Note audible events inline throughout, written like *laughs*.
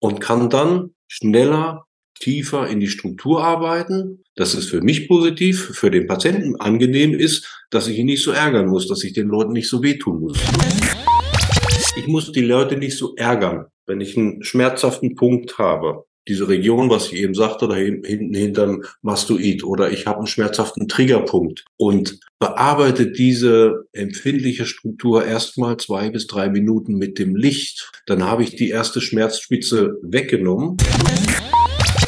und kann dann schneller, tiefer in die Struktur arbeiten. Das ist für mich positiv, für den Patienten angenehm ist, dass ich ihn nicht so ärgern muss, dass ich den Leuten nicht so wehtun muss. Ich muss die Leute nicht so ärgern, wenn ich einen schmerzhaften Punkt habe diese Region, was ich eben sagte, da hinten hinterm Mastoid oder ich habe einen schmerzhaften Triggerpunkt und bearbeite diese empfindliche Struktur erstmal zwei bis drei Minuten mit dem Licht. Dann habe ich die erste Schmerzspitze weggenommen.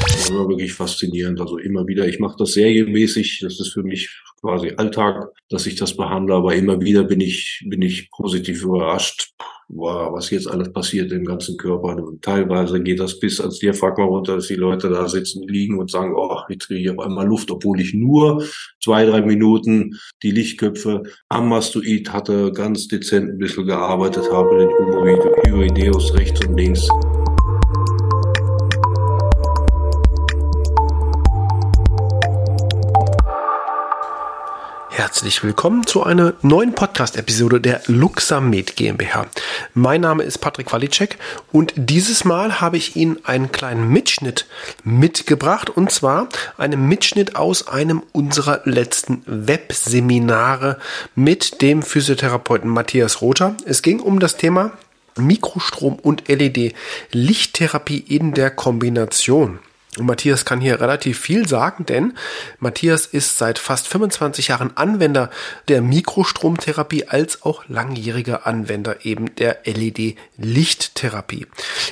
Das war wirklich faszinierend. Also immer wieder, ich mache das serienmäßig. Das ist für mich quasi Alltag, dass ich das behandle. Aber immer wieder bin ich, bin ich positiv überrascht wow, was jetzt alles passiert im ganzen Körper. Und teilweise geht das bis ans Diaphragma runter, dass die Leute da sitzen, liegen und sagen, oh, jetzt kriege ich auf einmal Luft, obwohl ich nur zwei, drei Minuten die Lichtköpfe am Mastoid hatte, ganz dezent ein bisschen gearbeitet habe, den Humoideus rechts und links. Herzlich willkommen zu einer neuen Podcast-Episode der Luxamed GmbH. Mein Name ist Patrick Walicek und dieses Mal habe ich Ihnen einen kleinen Mitschnitt mitgebracht und zwar einen Mitschnitt aus einem unserer letzten Webseminare mit dem Physiotherapeuten Matthias Rother. Es ging um das Thema Mikrostrom und LED-Lichttherapie in der Kombination. Und Matthias kann hier relativ viel sagen, denn Matthias ist seit fast 25 Jahren Anwender der Mikrostromtherapie als auch langjähriger Anwender eben der LED-Lichttherapie.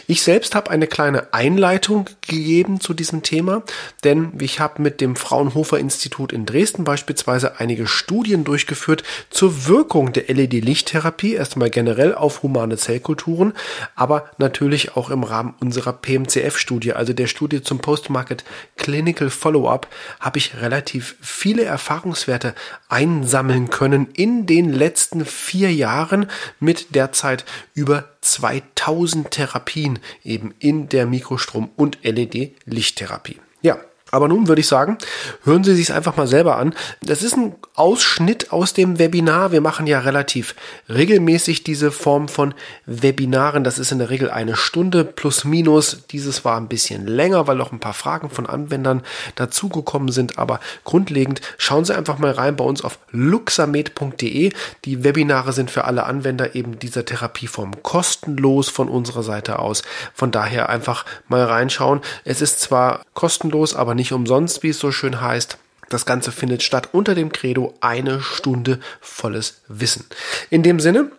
Ich selbst habe eine kleine Einleitung gegeben zu diesem Thema, denn ich habe mit dem Fraunhofer Institut in Dresden beispielsweise einige Studien durchgeführt zur Wirkung der LED-Lichttherapie, erstmal generell auf humane Zellkulturen, aber natürlich auch im Rahmen unserer PMCF-Studie, also der Studie zum Post-Market Clinical Follow-up habe ich relativ viele Erfahrungswerte einsammeln können in den letzten vier Jahren mit derzeit über 2000 Therapien eben in der Mikrostrom- und LED-Lichttherapie. Ja, aber nun würde ich sagen, hören Sie sich einfach mal selber an. Das ist ein Ausschnitt aus dem Webinar. Wir machen ja relativ regelmäßig diese Form von Webinaren. Das ist in der Regel eine Stunde plus minus. Dieses war ein bisschen länger, weil noch ein paar Fragen von Anwendern dazugekommen sind. Aber grundlegend schauen Sie einfach mal rein bei uns auf luxamed.de. Die Webinare sind für alle Anwender eben dieser Therapieform kostenlos von unserer Seite aus. Von daher einfach mal reinschauen. Es ist zwar kostenlos, aber nicht umsonst, wie es so schön heißt. Das Ganze findet statt unter dem Credo eine Stunde volles Wissen. In dem Sinne,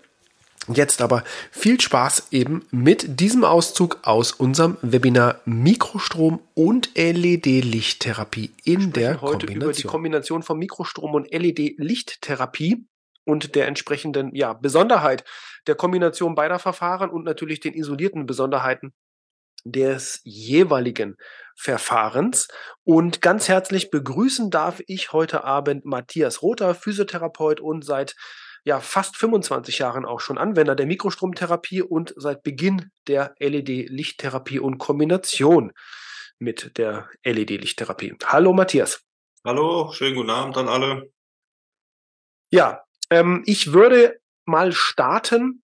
Jetzt aber viel Spaß eben mit diesem Auszug aus unserem Webinar Mikrostrom und LED-Lichttherapie in der heute Kombination. über die Kombination von Mikrostrom und LED-Lichttherapie und der entsprechenden ja, Besonderheit der Kombination beider Verfahren und natürlich den isolierten Besonderheiten des jeweiligen Verfahrens. Und ganz herzlich begrüßen darf ich heute Abend Matthias Rother, Physiotherapeut und seit ja, fast 25 Jahren auch schon Anwender der Mikrostromtherapie und seit Beginn der LED-Lichttherapie und Kombination mit der LED-Lichttherapie. Hallo Matthias. Hallo, schönen guten Abend an alle. Ja, ähm, ich würde mal starten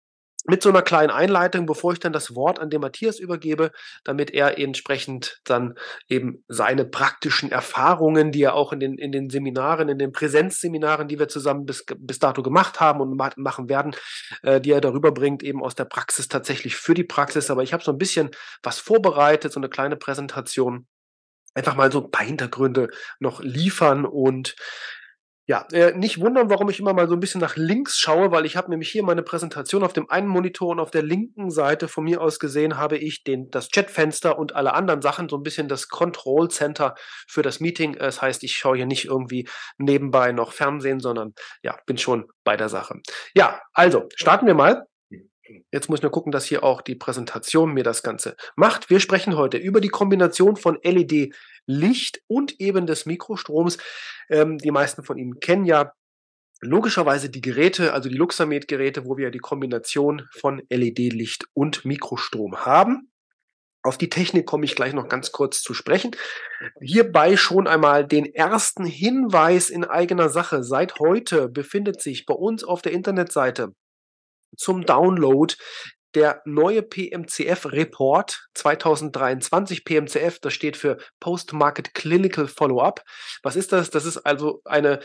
mit so einer kleinen Einleitung, bevor ich dann das Wort an den Matthias übergebe, damit er entsprechend dann eben seine praktischen Erfahrungen, die er auch in den, in den Seminaren, in den Präsenzseminaren, die wir zusammen bis, bis dato gemacht haben und machen werden, äh, die er darüber bringt, eben aus der Praxis tatsächlich für die Praxis. Aber ich habe so ein bisschen was vorbereitet, so eine kleine Präsentation einfach mal so ein paar Hintergründe noch liefern und ja, äh, nicht wundern, warum ich immer mal so ein bisschen nach links schaue, weil ich habe nämlich hier meine Präsentation auf dem einen Monitor und auf der linken Seite von mir aus gesehen habe ich den, das Chatfenster und alle anderen Sachen, so ein bisschen das Control Center für das Meeting. Das heißt, ich schaue hier nicht irgendwie nebenbei noch Fernsehen, sondern ja, bin schon bei der Sache. Ja, also starten wir mal. Jetzt muss ich nur gucken, dass hier auch die Präsentation mir das Ganze macht. Wir sprechen heute über die Kombination von LED Licht und eben des Mikrostroms. Ähm, die meisten von Ihnen kennen ja logischerweise die Geräte, also die Luxamed-Geräte, wo wir die Kombination von LED-Licht und Mikrostrom haben. Auf die Technik komme ich gleich noch ganz kurz zu sprechen. Hierbei schon einmal den ersten Hinweis in eigener Sache. Seit heute befindet sich bei uns auf der Internetseite zum Download der neue PMCF-Report 2023. PMCF, das steht für Post-Market Clinical Follow-up. Was ist das? Das ist also eine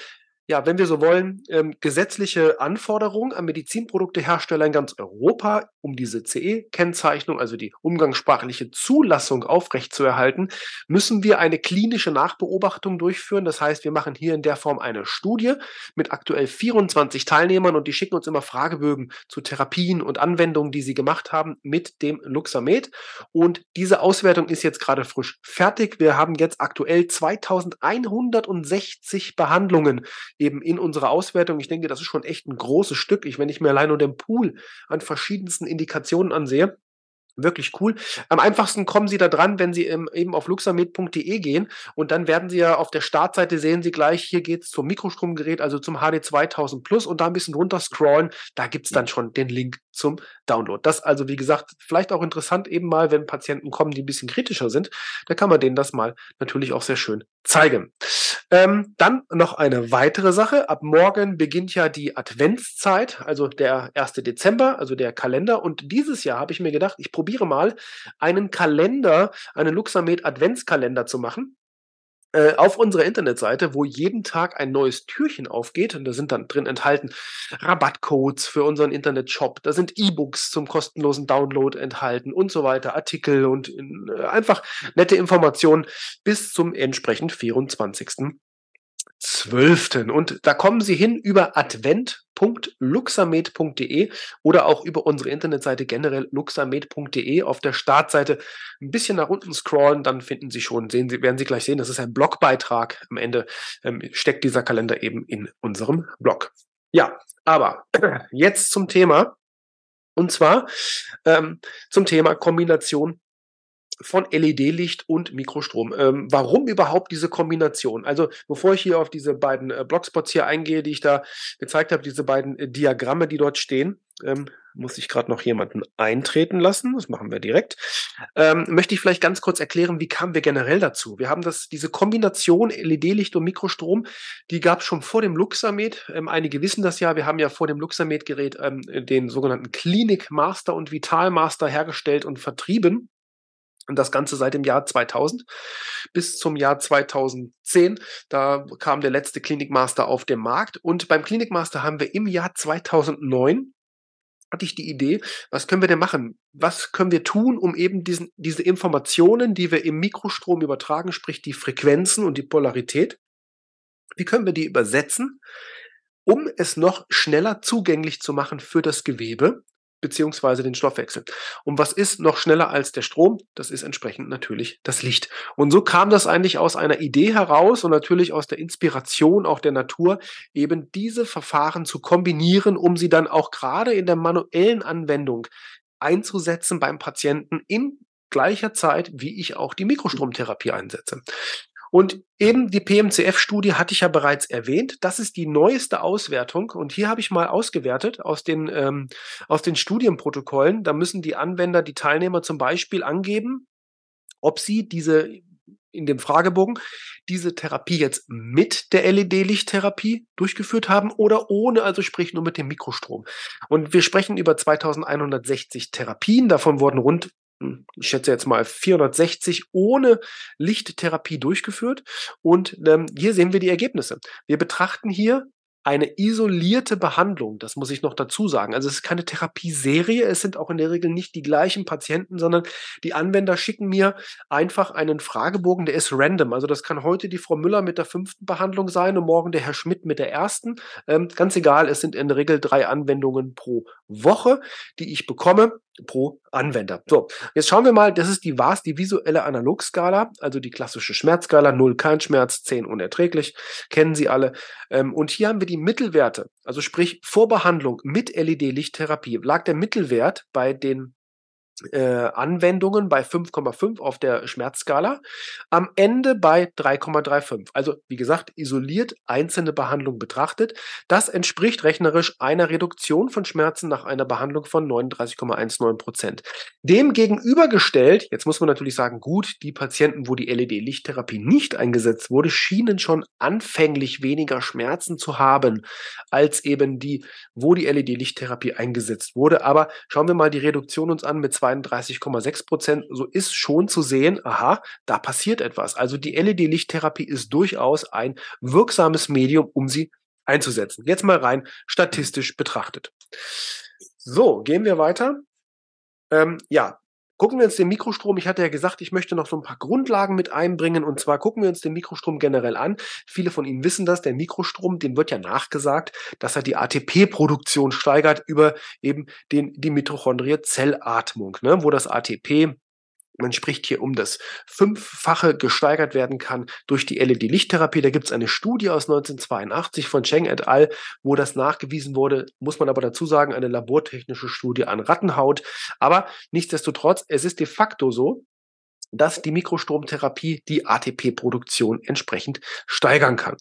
ja, wenn wir so wollen, ähm, gesetzliche Anforderungen an Medizinproduktehersteller in ganz Europa, um diese CE-Kennzeichnung, also die umgangssprachliche Zulassung aufrechtzuerhalten, müssen wir eine klinische Nachbeobachtung durchführen. Das heißt, wir machen hier in der Form eine Studie mit aktuell 24 Teilnehmern und die schicken uns immer Fragebögen zu Therapien und Anwendungen, die sie gemacht haben mit dem Luxamed. Und diese Auswertung ist jetzt gerade frisch fertig. Wir haben jetzt aktuell 2160 Behandlungen eben in unserer Auswertung. Ich denke, das ist schon echt ein großes Stück. Ich, wenn ich mir allein nur den Pool an verschiedensten Indikationen ansehe, Wirklich cool. Am einfachsten kommen Sie da dran, wenn Sie eben auf luxamed.de gehen und dann werden Sie ja auf der Startseite sehen Sie gleich, hier geht es zum Mikrostromgerät, also zum HD 2000 Plus und da ein bisschen runter scrollen, da gibt es dann schon den Link zum Download. Das also, wie gesagt, vielleicht auch interessant eben mal, wenn Patienten kommen, die ein bisschen kritischer sind, da kann man denen das mal natürlich auch sehr schön zeigen. Ähm, dann noch eine weitere Sache. Ab morgen beginnt ja die Adventszeit, also der 1. Dezember, also der Kalender. Und dieses Jahr habe ich mir gedacht, ich probiere mal einen Kalender, einen Luxamed Adventskalender zu machen äh, auf unserer Internetseite, wo jeden Tag ein neues Türchen aufgeht. Und da sind dann drin enthalten Rabattcodes für unseren Internetshop. Da sind E-Books zum kostenlosen Download enthalten und so weiter, Artikel und äh, einfach nette Informationen bis zum entsprechend 24. 12. Und da kommen Sie hin über advent.luxamed.de oder auch über unsere Internetseite generell luxamed.de auf der Startseite ein bisschen nach unten scrollen, dann finden Sie schon, sehen Sie, werden Sie gleich sehen, das ist ein Blogbeitrag. Am Ende ähm, steckt dieser Kalender eben in unserem Blog. Ja, aber *clears throat* jetzt zum Thema. Und zwar ähm, zum Thema Kombination von LED-Licht und Mikrostrom. Ähm, warum überhaupt diese Kombination? Also bevor ich hier auf diese beiden äh, Blogspots hier eingehe, die ich da gezeigt habe, diese beiden äh, Diagramme, die dort stehen, ähm, muss ich gerade noch jemanden eintreten lassen. Das machen wir direkt. Ähm, möchte ich vielleicht ganz kurz erklären, wie kamen wir generell dazu? Wir haben das, diese Kombination LED-Licht und Mikrostrom, die gab es schon vor dem Luxamed. Ähm, einige wissen das ja. Wir haben ja vor dem Luxamed-Gerät ähm, den sogenannten Clinic Master und Vital Master hergestellt und vertrieben. Und das Ganze seit dem Jahr 2000 bis zum Jahr 2010. Da kam der letzte Klinikmaster auf den Markt. Und beim Klinikmaster haben wir im Jahr 2009 hatte ich die Idee, was können wir denn machen? Was können wir tun, um eben diesen, diese Informationen, die wir im Mikrostrom übertragen, sprich die Frequenzen und die Polarität, wie können wir die übersetzen, um es noch schneller zugänglich zu machen für das Gewebe, beziehungsweise den Stoffwechsel. Und was ist noch schneller als der Strom? Das ist entsprechend natürlich das Licht. Und so kam das eigentlich aus einer Idee heraus und natürlich aus der Inspiration auch der Natur, eben diese Verfahren zu kombinieren, um sie dann auch gerade in der manuellen Anwendung einzusetzen beim Patienten in gleicher Zeit, wie ich auch die Mikrostromtherapie einsetze. Und eben die PMCF-Studie hatte ich ja bereits erwähnt. Das ist die neueste Auswertung. Und hier habe ich mal ausgewertet aus den, ähm, aus den Studienprotokollen. Da müssen die Anwender, die Teilnehmer zum Beispiel angeben, ob sie diese in dem Fragebogen diese Therapie jetzt mit der LED-Lichttherapie durchgeführt haben oder ohne, also sprich nur mit dem Mikrostrom. Und wir sprechen über 2160 Therapien. Davon wurden rund ich schätze jetzt mal 460 ohne Lichttherapie durchgeführt. Und ähm, hier sehen wir die Ergebnisse. Wir betrachten hier eine isolierte Behandlung, das muss ich noch dazu sagen. Also es ist keine Therapieserie, es sind auch in der Regel nicht die gleichen Patienten, sondern die Anwender schicken mir einfach einen Fragebogen, der ist random. Also das kann heute die Frau Müller mit der fünften Behandlung sein und morgen der Herr Schmidt mit der ersten. Ähm, ganz egal, es sind in der Regel drei Anwendungen pro Woche, die ich bekomme pro Anwender. So, jetzt schauen wir mal, das ist die VAS, die visuelle Analogskala, also die klassische Schmerzskala, 0 kein Schmerz, 10 unerträglich, kennen Sie alle. Ähm, und hier haben wir die Mittelwerte, also sprich Vorbehandlung mit LED-Lichttherapie lag der Mittelwert bei den äh, Anwendungen bei 5,5 auf der Schmerzskala, am Ende bei 3,35. Also wie gesagt, isoliert einzelne Behandlung betrachtet. Das entspricht rechnerisch einer Reduktion von Schmerzen nach einer Behandlung von 39,19 Prozent. Dem gegenübergestellt, jetzt muss man natürlich sagen, gut, die Patienten, wo die LED-Lichttherapie nicht eingesetzt wurde, schienen schon anfänglich weniger Schmerzen zu haben als eben die, wo die LED-Lichttherapie eingesetzt wurde. Aber schauen wir mal die Reduktion uns an mit 32,6 Prozent, so ist schon zu sehen, aha, da passiert etwas. Also die LED-Lichttherapie ist durchaus ein wirksames Medium, um sie einzusetzen. Jetzt mal rein statistisch betrachtet. So, gehen wir weiter. Ähm, ja, Gucken wir uns den Mikrostrom, ich hatte ja gesagt, ich möchte noch so ein paar Grundlagen mit einbringen und zwar gucken wir uns den Mikrostrom generell an. Viele von Ihnen wissen das, der Mikrostrom, dem wird ja nachgesagt, dass er die ATP-Produktion steigert über eben den, die Mitochondrie-Zellatmung, ne, wo das ATP man spricht hier um das Fünffache gesteigert werden kann durch die LED-Lichttherapie. Da gibt es eine Studie aus 1982 von Cheng et al., wo das nachgewiesen wurde, muss man aber dazu sagen, eine labortechnische Studie an Rattenhaut. Aber nichtsdestotrotz, es ist de facto so, dass die Mikrostromtherapie die ATP-Produktion entsprechend steigern kann.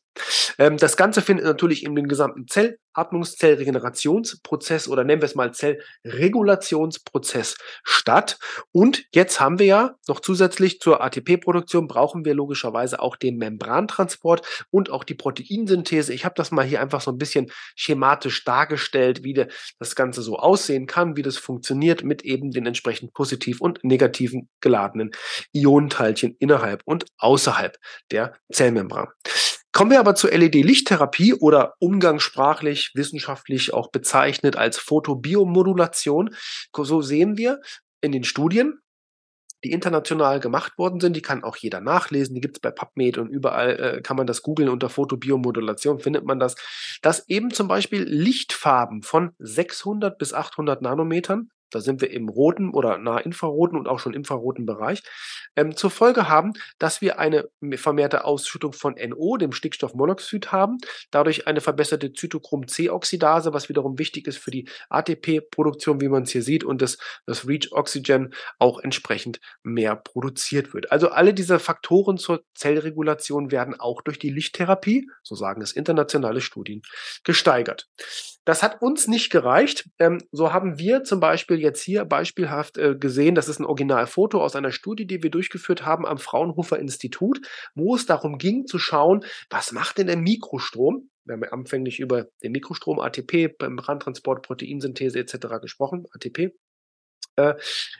Ähm, das Ganze findet natürlich in den gesamten Zell Atmungszellregenerationsprozess oder nennen wir es mal Zellregulationsprozess statt. Und jetzt haben wir ja noch zusätzlich zur ATP-Produktion brauchen wir logischerweise auch den Membrantransport und auch die Proteinsynthese. Ich habe das mal hier einfach so ein bisschen schematisch dargestellt, wie das Ganze so aussehen kann, wie das funktioniert mit eben den entsprechend positiv und negativen geladenen Ionenteilchen innerhalb und außerhalb der Zellmembran. Kommen wir aber zur LED-Lichttherapie oder umgangssprachlich, wissenschaftlich auch bezeichnet als Photobiomodulation. So sehen wir in den Studien, die international gemacht worden sind, die kann auch jeder nachlesen, die gibt es bei PubMed und überall äh, kann man das googeln unter Photobiomodulation, findet man das, dass eben zum Beispiel Lichtfarben von 600 bis 800 Nanometern da sind wir im roten oder nahinfraroten und auch schon infraroten Bereich, ähm, zur Folge haben, dass wir eine vermehrte Ausschüttung von NO, dem Stickstoffmonoxid haben, dadurch eine verbesserte Zytochrom-C-Oxidase, was wiederum wichtig ist für die ATP-Produktion, wie man es hier sieht, und das, das Reach Oxygen auch entsprechend mehr produziert wird. Also alle diese Faktoren zur Zellregulation werden auch durch die Lichttherapie, so sagen es internationale Studien, gesteigert. Das hat uns nicht gereicht. Ähm, so haben wir zum Beispiel jetzt hier beispielhaft äh, gesehen, das ist ein Originalfoto aus einer Studie, die wir durchgeführt haben am Fraunhofer Institut, wo es darum ging zu schauen, was macht denn der Mikrostrom? Wir haben ja anfänglich über den Mikrostrom, ATP, beim Brandtransport, Proteinsynthese etc. gesprochen, ATP. Äh,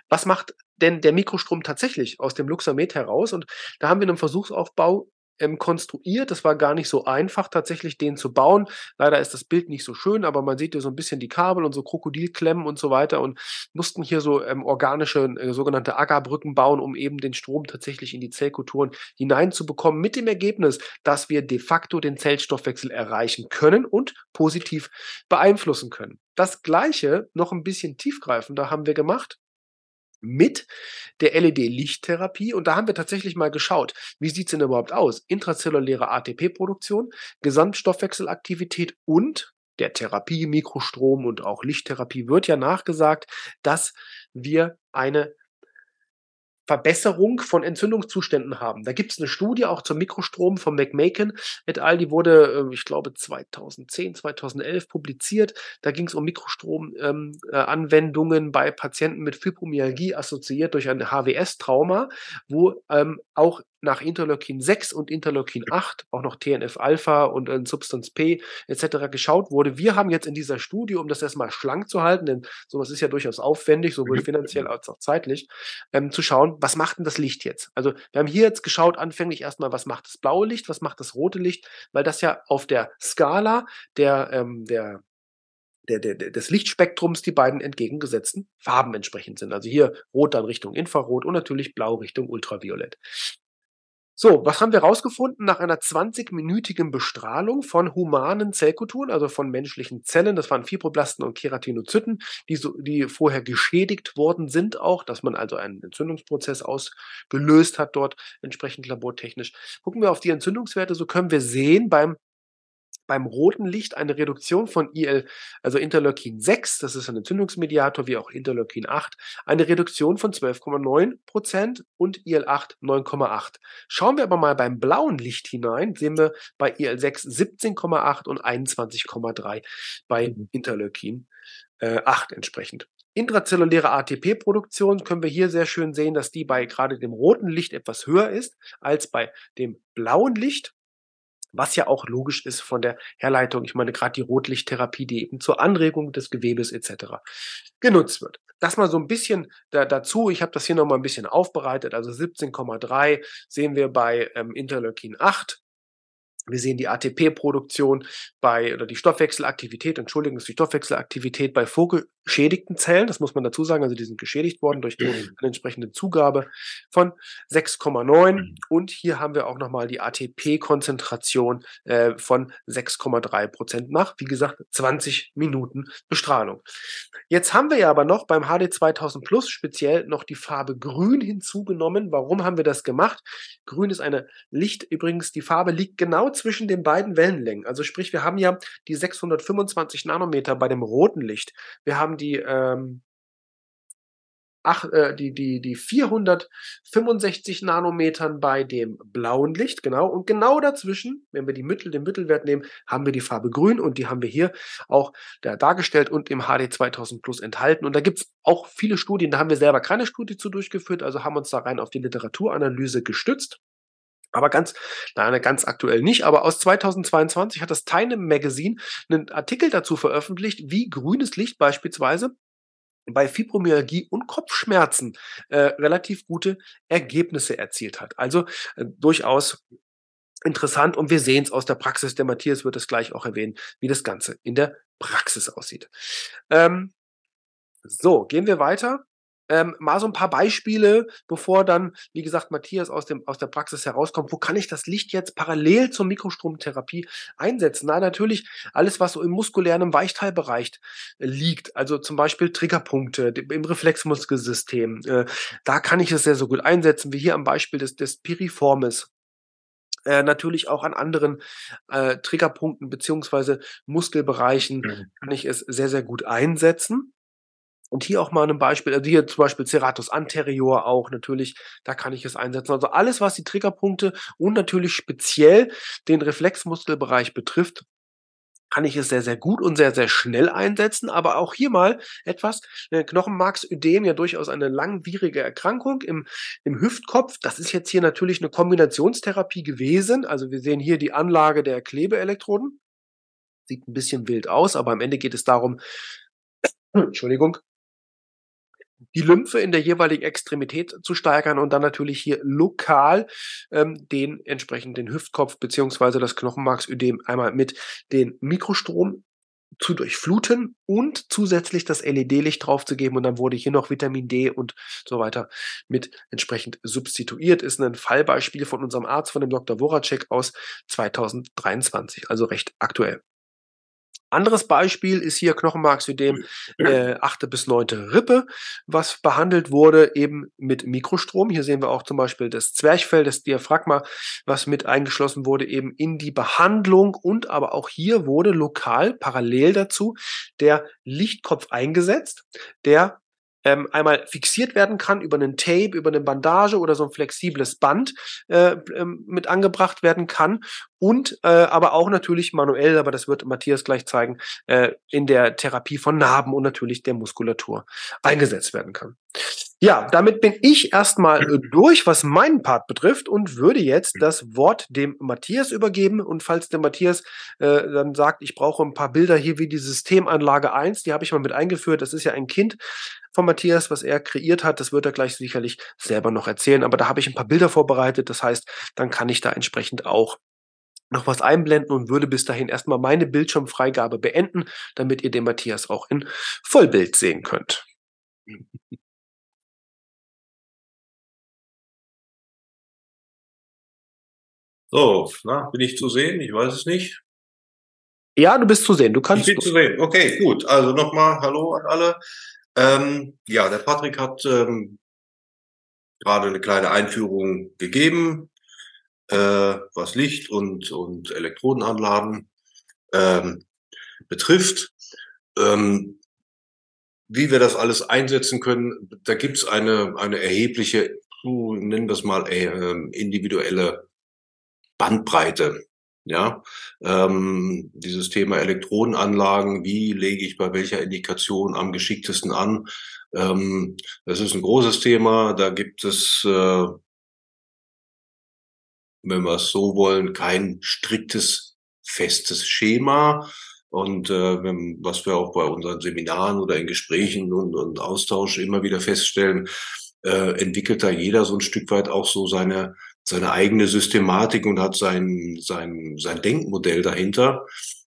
was macht denn der Mikrostrom tatsächlich aus dem Luxamet heraus? Und da haben wir einen Versuchsaufbau ähm, konstruiert. Das war gar nicht so einfach, tatsächlich den zu bauen. Leider ist das Bild nicht so schön, aber man sieht hier so ein bisschen die Kabel und so Krokodilklemmen und so weiter und mussten hier so ähm, organische äh, sogenannte Agarbrücken bauen, um eben den Strom tatsächlich in die Zellkulturen hineinzubekommen, mit dem Ergebnis, dass wir de facto den Zellstoffwechsel erreichen können und positiv beeinflussen können. Das gleiche, noch ein bisschen tiefgreifender, haben wir gemacht mit der LED-Lichttherapie. Und da haben wir tatsächlich mal geschaut, wie sieht es denn überhaupt aus? Intrazelluläre ATP-Produktion, Gesamtstoffwechselaktivität und der Therapie, Mikrostrom und auch Lichttherapie wird ja nachgesagt, dass wir eine Verbesserung von Entzündungszuständen haben. Da gibt es eine Studie auch zum Mikrostrom von McMaken et al. Die wurde, äh, ich glaube, 2010, 2011 publiziert. Da ging es um Mikrostromanwendungen ähm, äh, bei Patienten mit Fibromyalgie assoziiert durch ein HWS-Trauma, wo ähm, auch nach Interleukin 6 und Interleukin 8, auch noch TNF-Alpha und äh, Substance P etc. geschaut wurde. Wir haben jetzt in dieser Studie, um das erstmal schlank zu halten, denn sowas ist ja durchaus aufwendig, sowohl mhm. finanziell als auch zeitlich, ähm, zu schauen, was macht denn das Licht jetzt? Also wir haben hier jetzt geschaut, anfänglich erstmal, was macht das blaue Licht, was macht das rote Licht, weil das ja auf der Skala der, ähm, der der, der, des Lichtspektrums die beiden entgegengesetzten Farben entsprechend sind. Also hier rot dann Richtung Infrarot und natürlich blau Richtung Ultraviolett. So, was haben wir rausgefunden nach einer 20-minütigen Bestrahlung von humanen Zellkulturen, also von menschlichen Zellen? Das waren Fibroblasten und Keratinozyten, die, so, die vorher geschädigt worden sind auch, dass man also einen Entzündungsprozess ausgelöst hat dort, entsprechend labortechnisch. Gucken wir auf die Entzündungswerte, so können wir sehen beim beim roten Licht eine Reduktion von IL, also Interleukin 6, das ist ein Entzündungsmediator, wie auch Interleukin 8, eine Reduktion von 12,9 Prozent und IL8 9,8. Schauen wir aber mal beim blauen Licht hinein, sehen wir bei IL6 17,8 und 21,3 bei mhm. Interleukin äh, 8 entsprechend. Intrazelluläre ATP-Produktion können wir hier sehr schön sehen, dass die bei gerade dem roten Licht etwas höher ist als bei dem blauen Licht was ja auch logisch ist von der Herleitung. Ich meine, gerade die Rotlichttherapie, die eben zur Anregung des Gewebes etc. genutzt wird. Das mal so ein bisschen da, dazu. Ich habe das hier nochmal ein bisschen aufbereitet. Also 17,3 sehen wir bei ähm, Interleukin 8 wir sehen die ATP-Produktion bei, oder die Stoffwechselaktivität, Entschuldigung, ist die Stoffwechselaktivität bei vorgeschädigten Zellen, das muss man dazu sagen, also die sind geschädigt worden durch mhm. eine entsprechende Zugabe von 6,9 mhm. und hier haben wir auch nochmal die ATP-Konzentration äh, von 6,3 Prozent nach, wie gesagt, 20 Minuten Bestrahlung. Jetzt haben wir ja aber noch beim HD 2000 Plus speziell noch die Farbe Grün hinzugenommen. Warum haben wir das gemacht? Grün ist eine Licht, übrigens, die Farbe liegt genau zwischen den beiden Wellenlängen. Also sprich, wir haben ja die 625 Nanometer bei dem roten Licht. Wir haben die ähm, ach, äh, die, die, die 465 Nanometern bei dem blauen Licht, genau. Und genau dazwischen, wenn wir die Mittel, den Mittelwert nehmen, haben wir die Farbe grün und die haben wir hier auch da dargestellt und im HD 2000 Plus enthalten. Und da gibt's auch viele Studien, da haben wir selber keine Studie zu durchgeführt, also haben uns da rein auf die Literaturanalyse gestützt. Aber ganz, nein, ganz aktuell nicht. Aber aus 2022 hat das Time Magazine einen Artikel dazu veröffentlicht, wie grünes Licht beispielsweise bei Fibromyalgie und Kopfschmerzen äh, relativ gute Ergebnisse erzielt hat. Also äh, durchaus interessant und wir sehen es aus der Praxis. Der Matthias wird es gleich auch erwähnen, wie das Ganze in der Praxis aussieht. Ähm, so, gehen wir weiter. Ähm, mal so ein paar Beispiele, bevor dann, wie gesagt, Matthias aus, dem, aus der Praxis herauskommt. Wo kann ich das Licht jetzt parallel zur Mikrostromtherapie einsetzen? Na, natürlich alles, was so im muskulären, Weichteilbereich äh, liegt. Also zum Beispiel Triggerpunkte im Reflexmuskelsystem. Äh, da kann ich es sehr, sehr gut einsetzen, wie hier am Beispiel des, des Piriformis. Äh, natürlich auch an anderen äh, Triggerpunkten beziehungsweise Muskelbereichen mhm. kann ich es sehr, sehr gut einsetzen. Und hier auch mal ein Beispiel, also hier zum Beispiel Ceratus anterior auch natürlich, da kann ich es einsetzen. Also alles, was die Triggerpunkte und natürlich speziell den Reflexmuskelbereich betrifft, kann ich es sehr, sehr gut und sehr, sehr schnell einsetzen. Aber auch hier mal etwas, äh, Knochenmarksödem, ja durchaus eine langwierige Erkrankung im, im Hüftkopf. Das ist jetzt hier natürlich eine Kombinationstherapie gewesen. Also wir sehen hier die Anlage der Klebeelektroden. Sieht ein bisschen wild aus, aber am Ende geht es darum, *coughs* Entschuldigung, die Lymphe in der jeweiligen Extremität zu steigern und dann natürlich hier lokal ähm, den entsprechenden Hüftkopf beziehungsweise das Knochenmarksödem einmal mit den Mikrostrom zu durchfluten und zusätzlich das LED-Licht draufzugeben und dann wurde hier noch Vitamin D und so weiter mit entsprechend substituiert. Ist ein Fallbeispiel von unserem Arzt, von dem Dr. Voracek aus 2023, also recht aktuell. Anderes Beispiel ist hier Knochenmarksödem äh, achte bis neunte Rippe, was behandelt wurde eben mit Mikrostrom. Hier sehen wir auch zum Beispiel das Zwerchfell, das Diaphragma, was mit eingeschlossen wurde eben in die Behandlung und aber auch hier wurde lokal parallel dazu der Lichtkopf eingesetzt, der ähm, einmal fixiert werden kann über einen Tape, über eine Bandage oder so ein flexibles Band äh, ähm, mit angebracht werden kann und äh, aber auch natürlich manuell, aber das wird Matthias gleich zeigen, äh, in der Therapie von Narben und natürlich der Muskulatur eingesetzt werden kann. Ja, damit bin ich erstmal *clears throat* durch, was meinen Part betrifft und würde jetzt das Wort dem Matthias übergeben. Und falls der Matthias äh, dann sagt, ich brauche ein paar Bilder hier wie die Systemanlage 1, die habe ich mal mit eingeführt. Das ist ja ein Kind von Matthias, was er kreiert hat. Das wird er gleich sicherlich selber noch erzählen. Aber da habe ich ein paar Bilder vorbereitet. Das heißt, dann kann ich da entsprechend auch noch was einblenden und würde bis dahin erstmal meine Bildschirmfreigabe beenden, damit ihr den Matthias auch in Vollbild sehen könnt. So, na, bin ich zu sehen? Ich weiß es nicht. Ja, du bist zu sehen. Du kannst. Ich bin zu sehen. Okay, gut. Also nochmal Hallo an alle. Ähm, ja, der Patrick hat ähm, gerade eine kleine Einführung gegeben, äh, was Licht und, und Elektrodenanlagen ähm, betrifft. Ähm, wie wir das alles einsetzen können, da gibt's eine, eine erhebliche, nennen wir es mal, äh, individuelle Bandbreite. Ja, ähm, dieses Thema Elektronenanlagen, wie lege ich bei welcher Indikation am geschicktesten an? Ähm, das ist ein großes Thema. Da gibt es, äh, wenn wir es so wollen, kein striktes, festes Schema. Und äh, was wir auch bei unseren Seminaren oder in Gesprächen und, und Austausch immer wieder feststellen, äh, entwickelt da jeder so ein Stück weit auch so seine seine eigene Systematik und hat sein, sein, sein Denkmodell dahinter,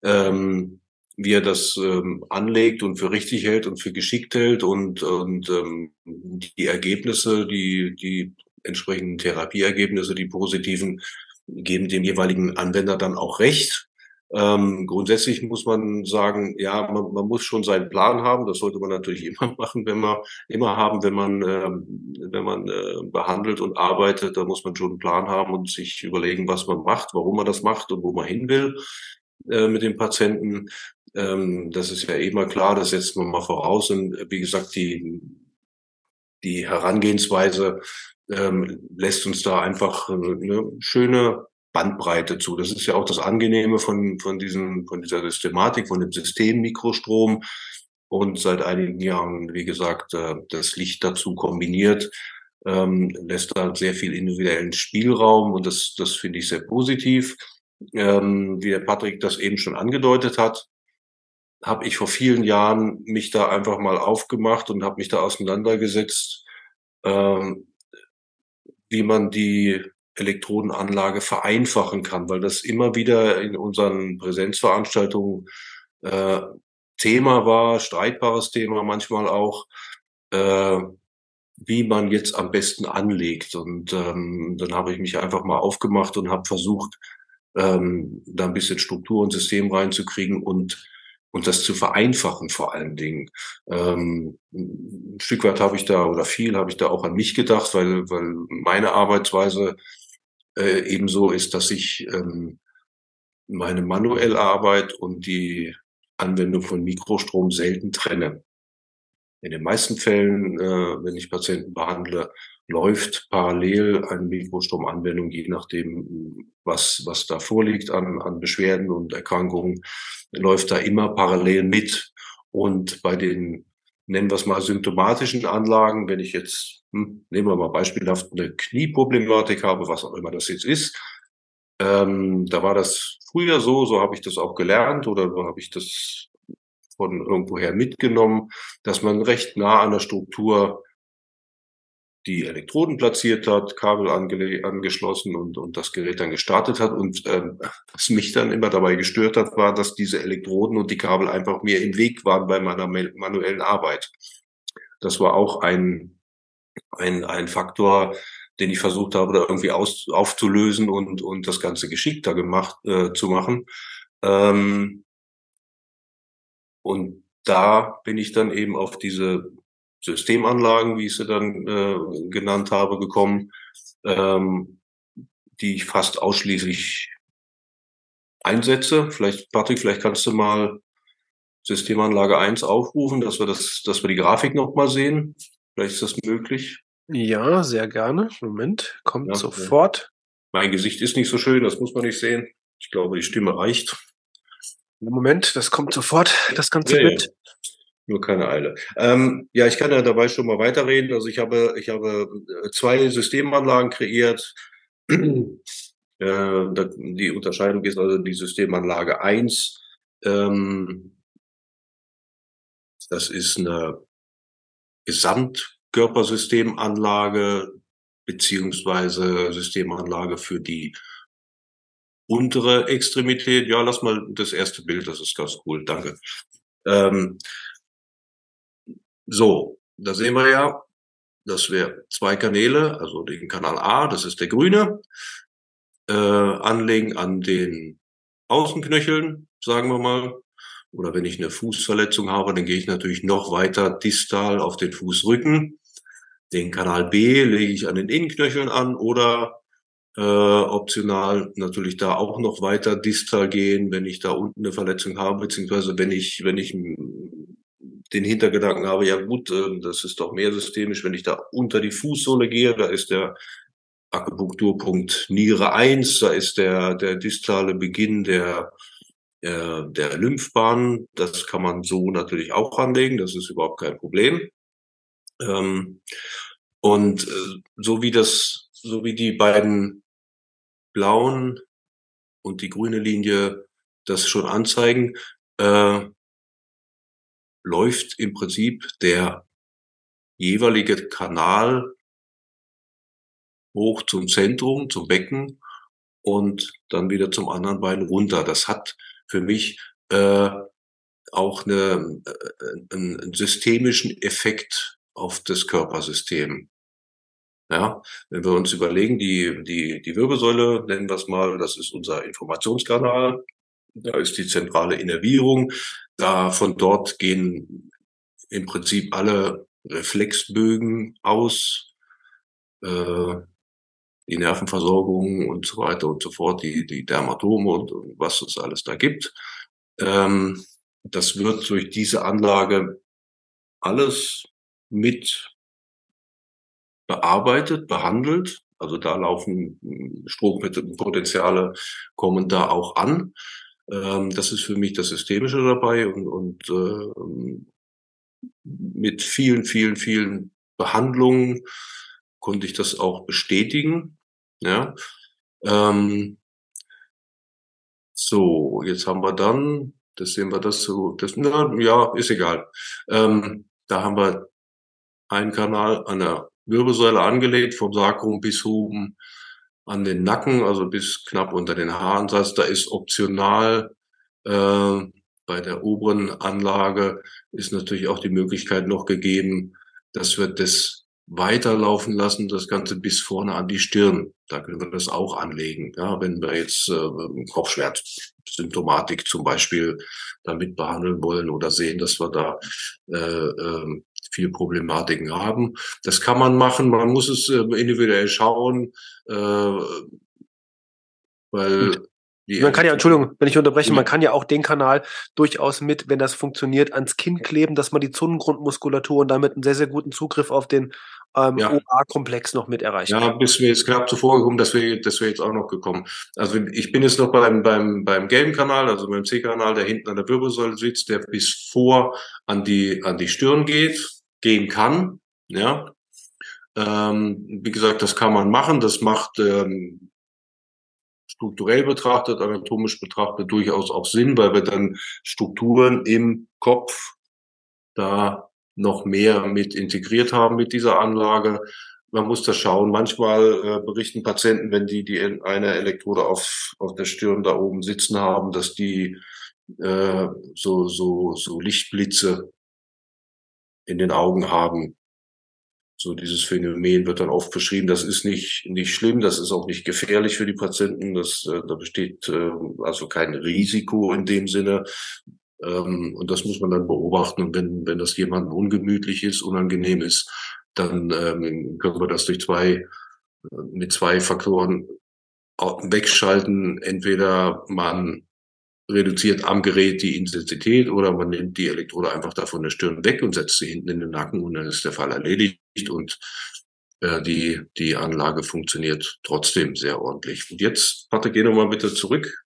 ähm, wie er das ähm, anlegt und für richtig hält und für geschickt hält und, und ähm, die Ergebnisse, die, die entsprechenden Therapieergebnisse, die positiven, geben dem jeweiligen Anwender dann auch recht. Ähm, grundsätzlich muss man sagen, ja, man, man, muss schon seinen Plan haben. Das sollte man natürlich *laughs* immer machen, wenn man immer haben, wenn man äh, wenn man äh, behandelt und arbeitet. Da muss man schon einen Plan haben und sich überlegen, was man macht, warum man das macht und wo man hin will äh, mit dem Patienten. Ähm, das ist ja immer klar. Das setzt man mal voraus. Und wie gesagt, die die Herangehensweise ähm, lässt uns da einfach eine schöne Bandbreite zu. Das ist ja auch das Angenehme von, von, diesem, von dieser Systematik, von dem System Mikrostrom. Und seit einigen Jahren, wie gesagt, äh, das Licht dazu kombiniert, ähm, lässt da sehr viel individuellen Spielraum und das, das finde ich sehr positiv. Ähm, wie der Patrick das eben schon angedeutet hat, habe ich vor vielen Jahren mich da einfach mal aufgemacht und habe mich da auseinandergesetzt, ähm, wie man die Elektrodenanlage vereinfachen kann, weil das immer wieder in unseren Präsenzveranstaltungen äh, Thema war, streitbares Thema manchmal auch, äh, wie man jetzt am besten anlegt. Und ähm, dann habe ich mich einfach mal aufgemacht und habe versucht, ähm, da ein bisschen Struktur und System reinzukriegen und und das zu vereinfachen vor allen Dingen. Ähm, ein Stück weit habe ich da oder viel habe ich da auch an mich gedacht, weil, weil meine Arbeitsweise äh, ebenso ist, dass ich ähm, meine manuelle Arbeit und die Anwendung von Mikrostrom selten trenne. In den meisten Fällen, äh, wenn ich Patienten behandle, läuft parallel eine Mikrostromanwendung, je nachdem, was, was da vorliegt an, an Beschwerden und Erkrankungen, läuft da immer parallel mit. Und bei den, nennen wir es mal, symptomatischen Anlagen, wenn ich jetzt, hm, nehmen wir mal beispielhaft eine Knieproblematik habe, was auch immer das jetzt ist, ähm, da war das früher so, so habe ich das auch gelernt oder so habe ich das von irgendwoher mitgenommen, dass man recht nah an der Struktur die Elektroden platziert hat, Kabel angeschlossen und, und das Gerät dann gestartet hat. Und ähm, was mich dann immer dabei gestört hat, war, dass diese Elektroden und die Kabel einfach mir im Weg waren bei meiner manuellen Arbeit. Das war auch ein, ein, ein Faktor, den ich versucht habe, da irgendwie aus, aufzulösen und, und das Ganze geschickter gemacht äh, zu machen. Ähm, und da bin ich dann eben auf diese Systemanlagen, wie ich sie dann äh, genannt habe, gekommen, ähm, die ich fast ausschließlich einsetze. Vielleicht, Patrick, vielleicht kannst du mal Systemanlage 1 aufrufen, dass wir das, dass wir die Grafik noch mal sehen. Vielleicht ist das möglich. Ja, sehr gerne. Moment, kommt ja, sofort. Mein Gesicht ist nicht so schön, das muss man nicht sehen. Ich glaube, die Stimme reicht. Moment, das kommt sofort, das ganze ja, Bild. Ja. Nur keine Eile. Ähm, ja, ich kann ja dabei schon mal weiterreden. Also ich habe, ich habe äh, zwei Systemanlagen kreiert. *clears throat* äh, die Unterscheidung ist also die Systemanlage 1. Ähm, das ist eine Gesamtkörpersystemanlage beziehungsweise Systemanlage für die untere Extremität. Ja, lass mal das erste Bild, das ist ganz cool, danke. Ähm, so, da sehen wir ja, dass wir zwei Kanäle, also den Kanal A, das ist der grüne, äh, anlegen an den Außenknöcheln, sagen wir mal. Oder wenn ich eine Fußverletzung habe, dann gehe ich natürlich noch weiter distal auf den Fußrücken. Den Kanal B lege ich an den Innenknöcheln an oder äh, optional natürlich da auch noch weiter distal gehen, wenn ich da unten eine Verletzung habe, beziehungsweise wenn ich, wenn ich den Hintergedanken habe, ja gut, äh, das ist doch mehr systemisch, wenn ich da unter die Fußsohle gehe, da ist der Akupunkturpunkt Niere 1, da ist der, der distale Beginn der, äh, der Lymphbahn. Das kann man so natürlich auch anlegen, das ist überhaupt kein Problem. Ähm, und äh, so wie das, so wie die beiden blauen und die grüne Linie das schon anzeigen, äh, läuft im Prinzip der jeweilige Kanal hoch zum Zentrum, zum Becken und dann wieder zum anderen Bein runter. Das hat für mich äh, auch eine, äh, einen, systemischen Effekt auf das Körpersystem. Ja, wenn wir uns überlegen, die, die, die Wirbelsäule, nennen wir es mal, das ist unser Informationskanal. Da ist die zentrale Innervierung. Da von dort gehen im Prinzip alle Reflexbögen aus, äh, die Nervenversorgung und so weiter und so fort, die, die Dermatome und, und was es alles da gibt. Ähm, das wird durch diese Anlage alles mit bearbeitet, behandelt. Also da laufen Strompotenziale, kommen da auch an. Ähm, das ist für mich das Systemische dabei und, und äh, mit vielen, vielen, vielen Behandlungen konnte ich das auch bestätigen. Ja. Ähm, so, jetzt haben wir dann, das sehen wir das so, das, na, ja, ist egal. Ähm, da haben wir einen Kanal an der Wirbelsäule angelegt, vom Sacrum bis oben an den Nacken, also bis knapp unter den Haaransatz. Da ist optional äh, bei der oberen Anlage ist natürlich auch die Möglichkeit noch gegeben, dass wir das weiterlaufen lassen, das Ganze bis vorne an die Stirn. Da können wir das auch anlegen. Ja, wenn wir jetzt äh, Kopfschmerzsymptomatik zum Beispiel damit behandeln wollen oder sehen, dass wir da äh, äh, viel Problematiken haben. Das kann man machen, man muss es äh, individuell schauen, äh, weil man kann ja, Entschuldigung, wenn ich unterbreche, man kann ja auch den Kanal durchaus mit, wenn das funktioniert, ans Kinn kleben, dass man die Zungengrundmuskulatur und damit einen sehr, sehr guten Zugriff auf den ähm, ja. OA-Komplex noch mit erreicht. Ja, bis mir jetzt knapp zuvor gekommen, dass wir, dass wir jetzt auch noch gekommen. Also ich bin jetzt noch beim, beim, beim gelben Kanal, also beim C-Kanal, der hinten an der Wirbelsäule sitzt, der bis vor an die, an die Stirn geht, gehen kann, ja. Ähm, wie gesagt, das kann man machen. Das macht ähm, strukturell betrachtet, anatomisch betrachtet durchaus auch Sinn, weil wir dann Strukturen im Kopf da noch mehr mit integriert haben mit dieser Anlage. Man muss das schauen. Manchmal äh, berichten Patienten, wenn die, die eine Elektrode auf, auf der Stirn da oben sitzen haben, dass die äh, so, so, so Lichtblitze in den Augen haben. So dieses Phänomen wird dann oft beschrieben. Das ist nicht nicht schlimm, das ist auch nicht gefährlich für die Patienten. Das äh, da besteht äh, also kein Risiko in dem Sinne. Ähm, und das muss man dann beobachten. Und wenn wenn das jemandem ungemütlich ist, unangenehm ist, dann ähm, können wir das durch zwei äh, mit zwei Faktoren wegschalten. Entweder man reduziert am Gerät die Intensität oder man nimmt die Elektrode einfach da von der Stirn weg und setzt sie hinten in den Nacken und dann ist der Fall erledigt und äh, die, die Anlage funktioniert trotzdem sehr ordentlich. Und jetzt, Patrick, geh nochmal bitte zurück.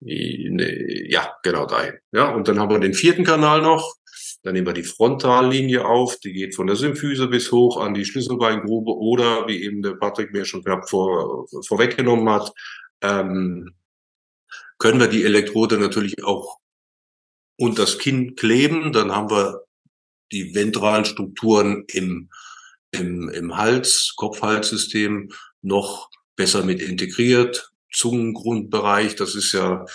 Ja, genau da. Ja, und dann haben wir den vierten Kanal noch. Dann nehmen wir die Frontallinie auf, die geht von der Symphyse bis hoch an die Schlüsselbeingrube oder, wie eben der Patrick mir schon knapp vor, vorweggenommen hat, ähm, können wir die Elektrode natürlich auch unter das Kinn kleben. Dann haben wir die ventralen Strukturen im, im, im Hals, Kopf-Hals-System noch besser mit integriert. Zungengrundbereich, das ist ja,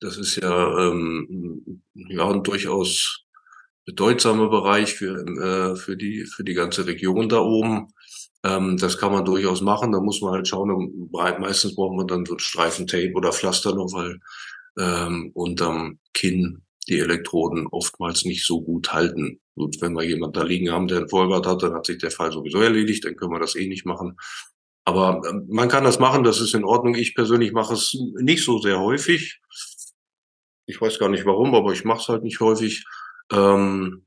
das ist ja, ähm, ja ein durchaus bedeutsamer Bereich für, äh, für die, für die ganze Region da oben. Ähm, das kann man durchaus machen. Da muss man halt schauen. Meistens braucht man dann so Streifen Tape oder Pflaster noch, weil ähm, unterm Kinn die Elektroden oftmals nicht so gut halten. Und wenn wir jemanden da liegen haben, der einen Vollbart hat, dann hat sich der Fall sowieso erledigt, dann können wir das eh nicht machen. Aber ähm, man kann das machen, das ist in Ordnung. Ich persönlich mache es nicht so sehr häufig. Ich weiß gar nicht warum, aber ich mache es halt nicht häufig. Ähm,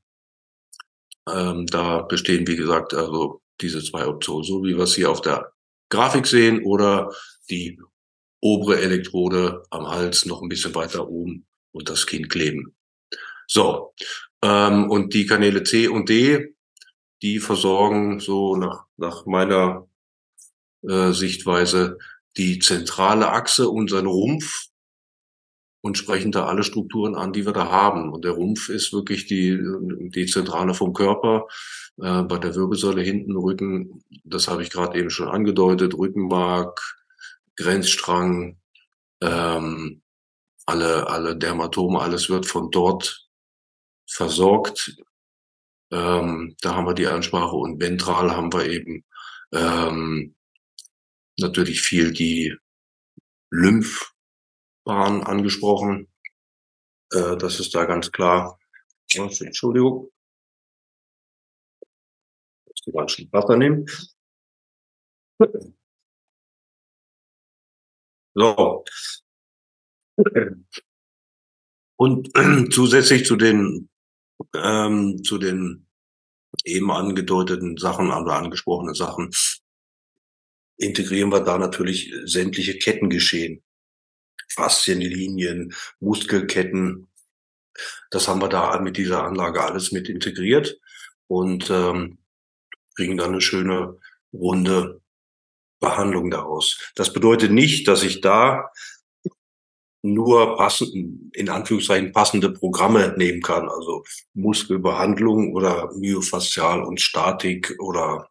ähm, da bestehen, wie gesagt, also diese zwei Optionen, so wie wir es hier auf der Grafik sehen oder die obere Elektrode am Hals noch ein bisschen weiter oben und das Kinn kleben. So, ähm, und die Kanäle C und D, die versorgen so nach, nach meiner äh, Sichtweise die zentrale Achse, unseren Rumpf und sprechen da alle Strukturen an, die wir da haben. Und der Rumpf ist wirklich die, die Zentrale vom Körper. Äh, bei der Wirbelsäule hinten, Rücken, das habe ich gerade eben schon angedeutet, Rückenmark, Grenzstrang, ähm, alle, alle Dermatome, alles wird von dort versorgt. Ähm, da haben wir die Ansprache und ventral haben wir eben ähm, natürlich viel die Lymphbahn angesprochen. Äh, das ist da ganz klar. Entschuldigung. Ich muss mal ein Wasser nehmen. So. Und *clears throat* zusätzlich zu den ähm, zu den eben angedeuteten Sachen, oder angesprochenen Sachen, integrieren wir da natürlich sämtliche Kettengeschehen. Faszienlinien, Muskelketten. Das haben wir da mit dieser Anlage alles mit integriert und ähm, kriegen dann eine schöne runde Behandlung daraus. Das bedeutet nicht, dass ich da nur passend, in Anführungszeichen passende Programme nehmen kann, also Muskelbehandlung oder Myofaszial und Statik oder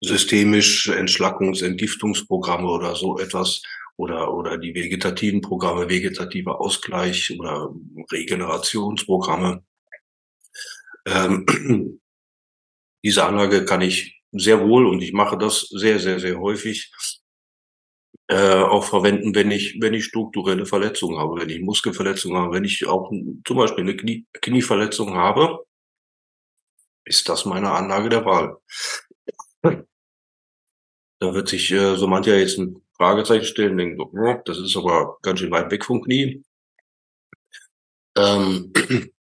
systemisch Entschlackungs-, Entgiftungsprogramme oder so etwas oder, oder die vegetativen Programme, vegetativer Ausgleich oder Regenerationsprogramme. Ähm, *clears throat* diese Anlage kann ich sehr wohl und ich mache das sehr, sehr, sehr häufig äh, auch verwenden, wenn ich, wenn ich strukturelle Verletzungen habe, wenn ich Muskelverletzungen habe, wenn ich auch zum Beispiel eine Knie, Knieverletzung habe, ist das meine Anlage der Wahl. Da wird sich äh, so mancher jetzt ein Fragezeichen stellen, denken, oh, das ist aber ganz schön weit weg vom Knie. Ähm, *clears throat*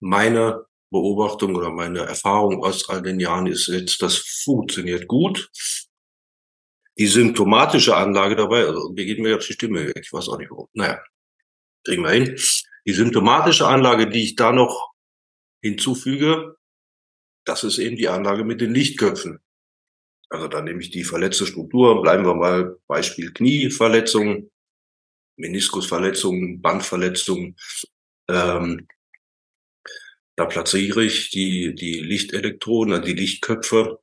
meine Beobachtung oder meine Erfahrung aus all den Jahren ist jetzt, das funktioniert gut. Die symptomatische Anlage dabei, also mir geht mir jetzt die Stimme weg, ich weiß auch nicht warum. Naja, kriegen wir hin. Die symptomatische Anlage, die ich da noch hinzufüge, das ist eben die Anlage mit den Lichtköpfen. Also da nehme ich die verletzte Struktur, bleiben wir mal Beispiel Knieverletzung, Meniskusverletzung, Bandverletzung. Ähm, da platziere ich die, die Lichtelektroden, also die Lichtköpfe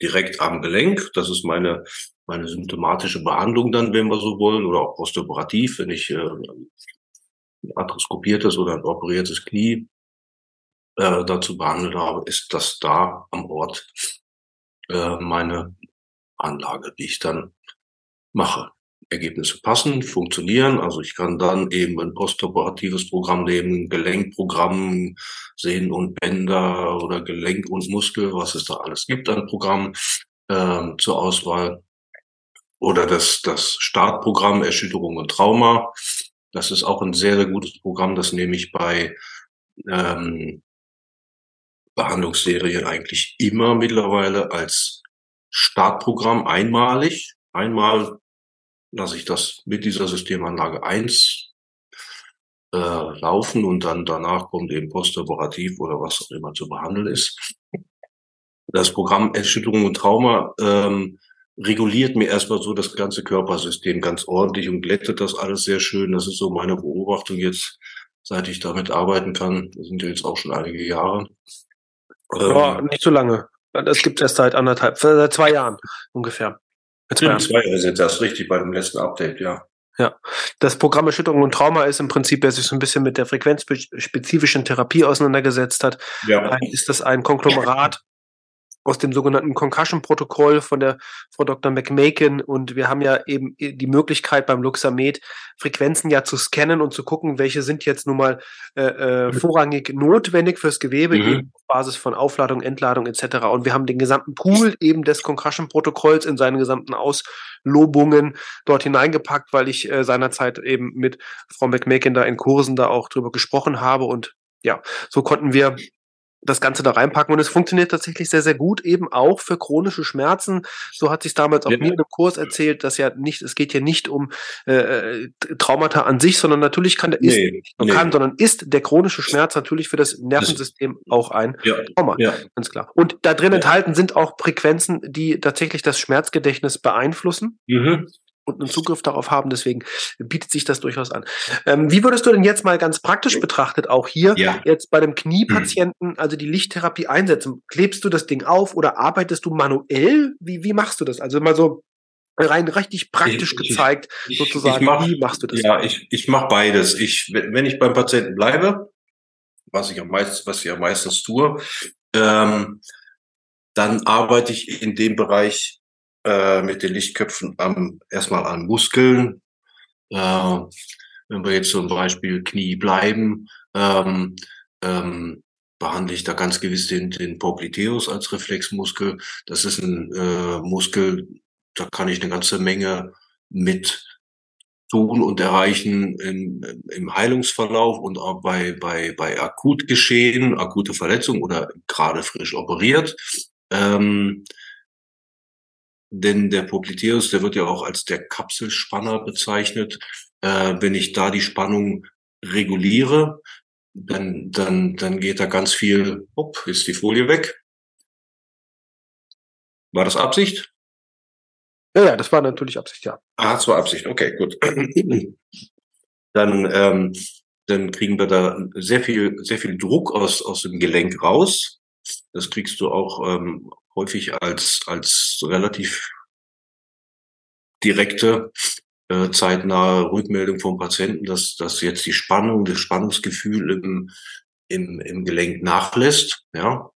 direkt am Gelenk. Das ist meine, meine symptomatische Behandlung dann, wenn wir so wollen, oder auch postoperativ, wenn ich äh, ein arthroskopiertes oder ein operiertes Knie äh, dazu behandelt habe, ist das da am Ort äh, meine Anlage, die ich dann mache. Ergebnisse passen, funktionieren. Also ich kann dann eben ein postoperatives Programm nehmen, Gelenkprogramm, Sehnen und Bänder oder Gelenk und Muskel, was es da alles gibt an Programmen äh, zur Auswahl. Oder das, das Startprogramm Erschütterung und Trauma. Das ist auch ein sehr, sehr gutes Programm. Das nehme ich bei ähm, Behandlungsserien eigentlich immer mittlerweile als Startprogramm einmalig. Einmal lasse ich das mit dieser Systemanlage eins äh, laufen und dann danach kommt eben postoperativ oder was auch immer zu behandeln ist. Das Programm Erschütterung und Trauma ähm, reguliert mir erstmal so das ganze Körpersystem ganz ordentlich und glättet das alles sehr schön. Das ist so meine Beobachtung jetzt, seit ich damit arbeiten kann. Das sind jetzt auch schon einige Jahre. Ja, ähm, nicht so lange. Das gibt es erst seit anderthalb, seit zwei Jahren ungefähr. Zwei Jahren. zwei Jahre sind das richtig bei dem letzten Update, ja. Ja, das Programm Erschütterung und Trauma ist im Prinzip, wer sich so ein bisschen mit der frequenzspezifischen Therapie auseinandergesetzt hat, ja. ist das ein Konglomerat aus dem sogenannten Concussion-Protokoll von der Frau Dr. McMakin und wir haben ja eben die Möglichkeit beim Luxamed Frequenzen ja zu scannen und zu gucken, welche sind jetzt nun mal äh, äh, mhm. vorrangig notwendig fürs Gewebe, mhm. eben auf Basis von Aufladung, Entladung etc. Und wir haben den gesamten Pool eben des Concussion-Protokolls in seinen gesamten Auslobungen dort hineingepackt, weil ich äh, seinerzeit eben mit Frau McMakin da in Kursen da auch drüber gesprochen habe und ja, so konnten wir das Ganze da reinpacken und es funktioniert tatsächlich sehr, sehr gut, eben auch für chronische Schmerzen. So hat sich damals auch ja. mir einem Kurs erzählt, dass ja nicht, es geht ja nicht um äh, äh Traumata an sich, sondern natürlich kann der nee, ist, nee. kann, sondern ist der chronische Schmerz natürlich für das Nervensystem auch ein ja, Trauma, ja. ganz klar. Und da drin enthalten sind auch Frequenzen, die tatsächlich das Schmerzgedächtnis beeinflussen. Mhm und einen Zugriff darauf haben. Deswegen bietet sich das durchaus an. Ähm, wie würdest du denn jetzt mal ganz praktisch betrachtet auch hier ja. jetzt bei dem Kniepatienten, also die Lichttherapie einsetzen? Klebst du das Ding auf oder arbeitest du manuell? Wie, wie machst du das? Also mal so rein richtig praktisch ich, gezeigt, ich, sozusagen. Ich mach, wie machst du das? Ja, ich, ich mache beides. Ich, wenn ich beim Patienten bleibe, was ich am meisten, was ich am meisten tue, ähm, dann arbeite ich in dem Bereich äh, mit den Lichtköpfen am, erstmal an Muskeln. Äh, wenn wir jetzt zum Beispiel Knie bleiben, ähm, ähm, behandle ich da ganz gewiss den, den Popliteus als Reflexmuskel. Das ist ein äh, Muskel, da kann ich eine ganze Menge mit tun und erreichen im, im Heilungsverlauf und auch bei, bei, bei Akutgeschehen, akute Verletzung oder gerade frisch operiert. Ähm, denn der Popliteus, der wird ja auch als der Kapselspanner bezeichnet. Äh, wenn ich da die Spannung reguliere, dann, dann, dann geht da ganz viel, hopp, ist die Folie weg. War das Absicht? Ja, ja, das war natürlich Absicht, ja. Ah, das war Absicht, okay, gut. *clears throat* dann, ähm, dann kriegen wir da sehr viel, sehr viel Druck aus, aus dem Gelenk raus. Das kriegst du auch ähm, häufig als, als relativ direkte, äh, zeitnahe Rückmeldung vom Patienten, dass, dass jetzt die Spannung, das Spannungsgefühl im, im, im Gelenk nachlässt. Ja.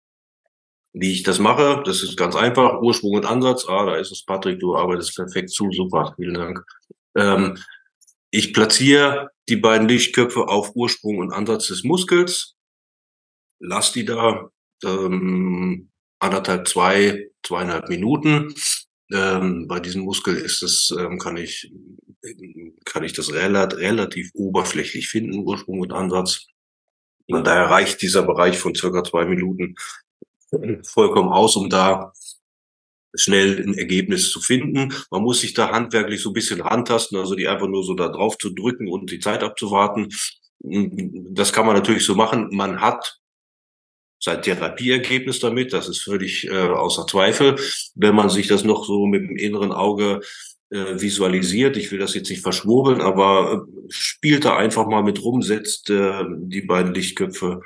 Wie ich das mache, das ist ganz einfach. Ursprung und Ansatz. Ah, da ist es, Patrick, du arbeitest perfekt zu. Super, vielen Dank. Ähm, ich platziere die beiden Lichtköpfe auf Ursprung und Ansatz des Muskels, lass die da ähm, anderthalb, zwei, zweieinhalb Minuten. Ähm, bei diesem Muskel ist es, ähm, kann ich, kann ich das relativ, relativ oberflächlich finden, Ursprung und Ansatz. Und daher reicht dieser Bereich von circa zwei Minuten vollkommen aus, um da schnell ein Ergebnis zu finden. Man muss sich da handwerklich so ein bisschen rantasten, also die einfach nur so da drauf zu drücken und die Zeit abzuwarten. Das kann man natürlich so machen. Man hat sein Therapieergebnis damit, das ist völlig äh, außer Zweifel. Wenn man sich das noch so mit dem inneren Auge äh, visualisiert, ich will das jetzt nicht verschwurbeln, aber äh, spielt da einfach mal mit rum, setzt äh, die beiden Lichtköpfe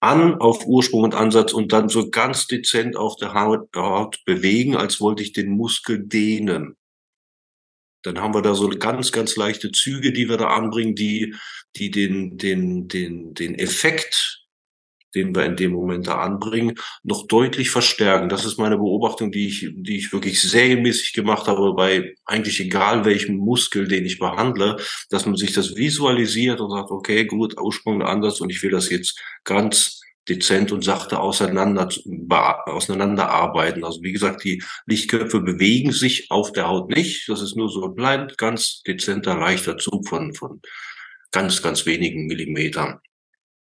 an auf Ursprung und Ansatz und dann so ganz dezent auf der Haut, Haut bewegen, als wollte ich den Muskel dehnen. Dann haben wir da so ganz, ganz leichte Züge, die wir da anbringen, die, die den, den, den, den Effekt den wir in dem Moment da anbringen, noch deutlich verstärken. Das ist meine Beobachtung, die ich, die ich wirklich serienmäßig gemacht habe, bei eigentlich egal welchem Muskel, den ich behandle, dass man sich das visualisiert und sagt, okay, gut, Ursprung anders und ich will das jetzt ganz dezent und sachte auseinander, auseinanderarbeiten. Also wie gesagt, die Lichtköpfe bewegen sich auf der Haut nicht. Das ist nur so ein klein, ganz dezenter, leichter Zug von, von ganz, ganz wenigen Millimetern.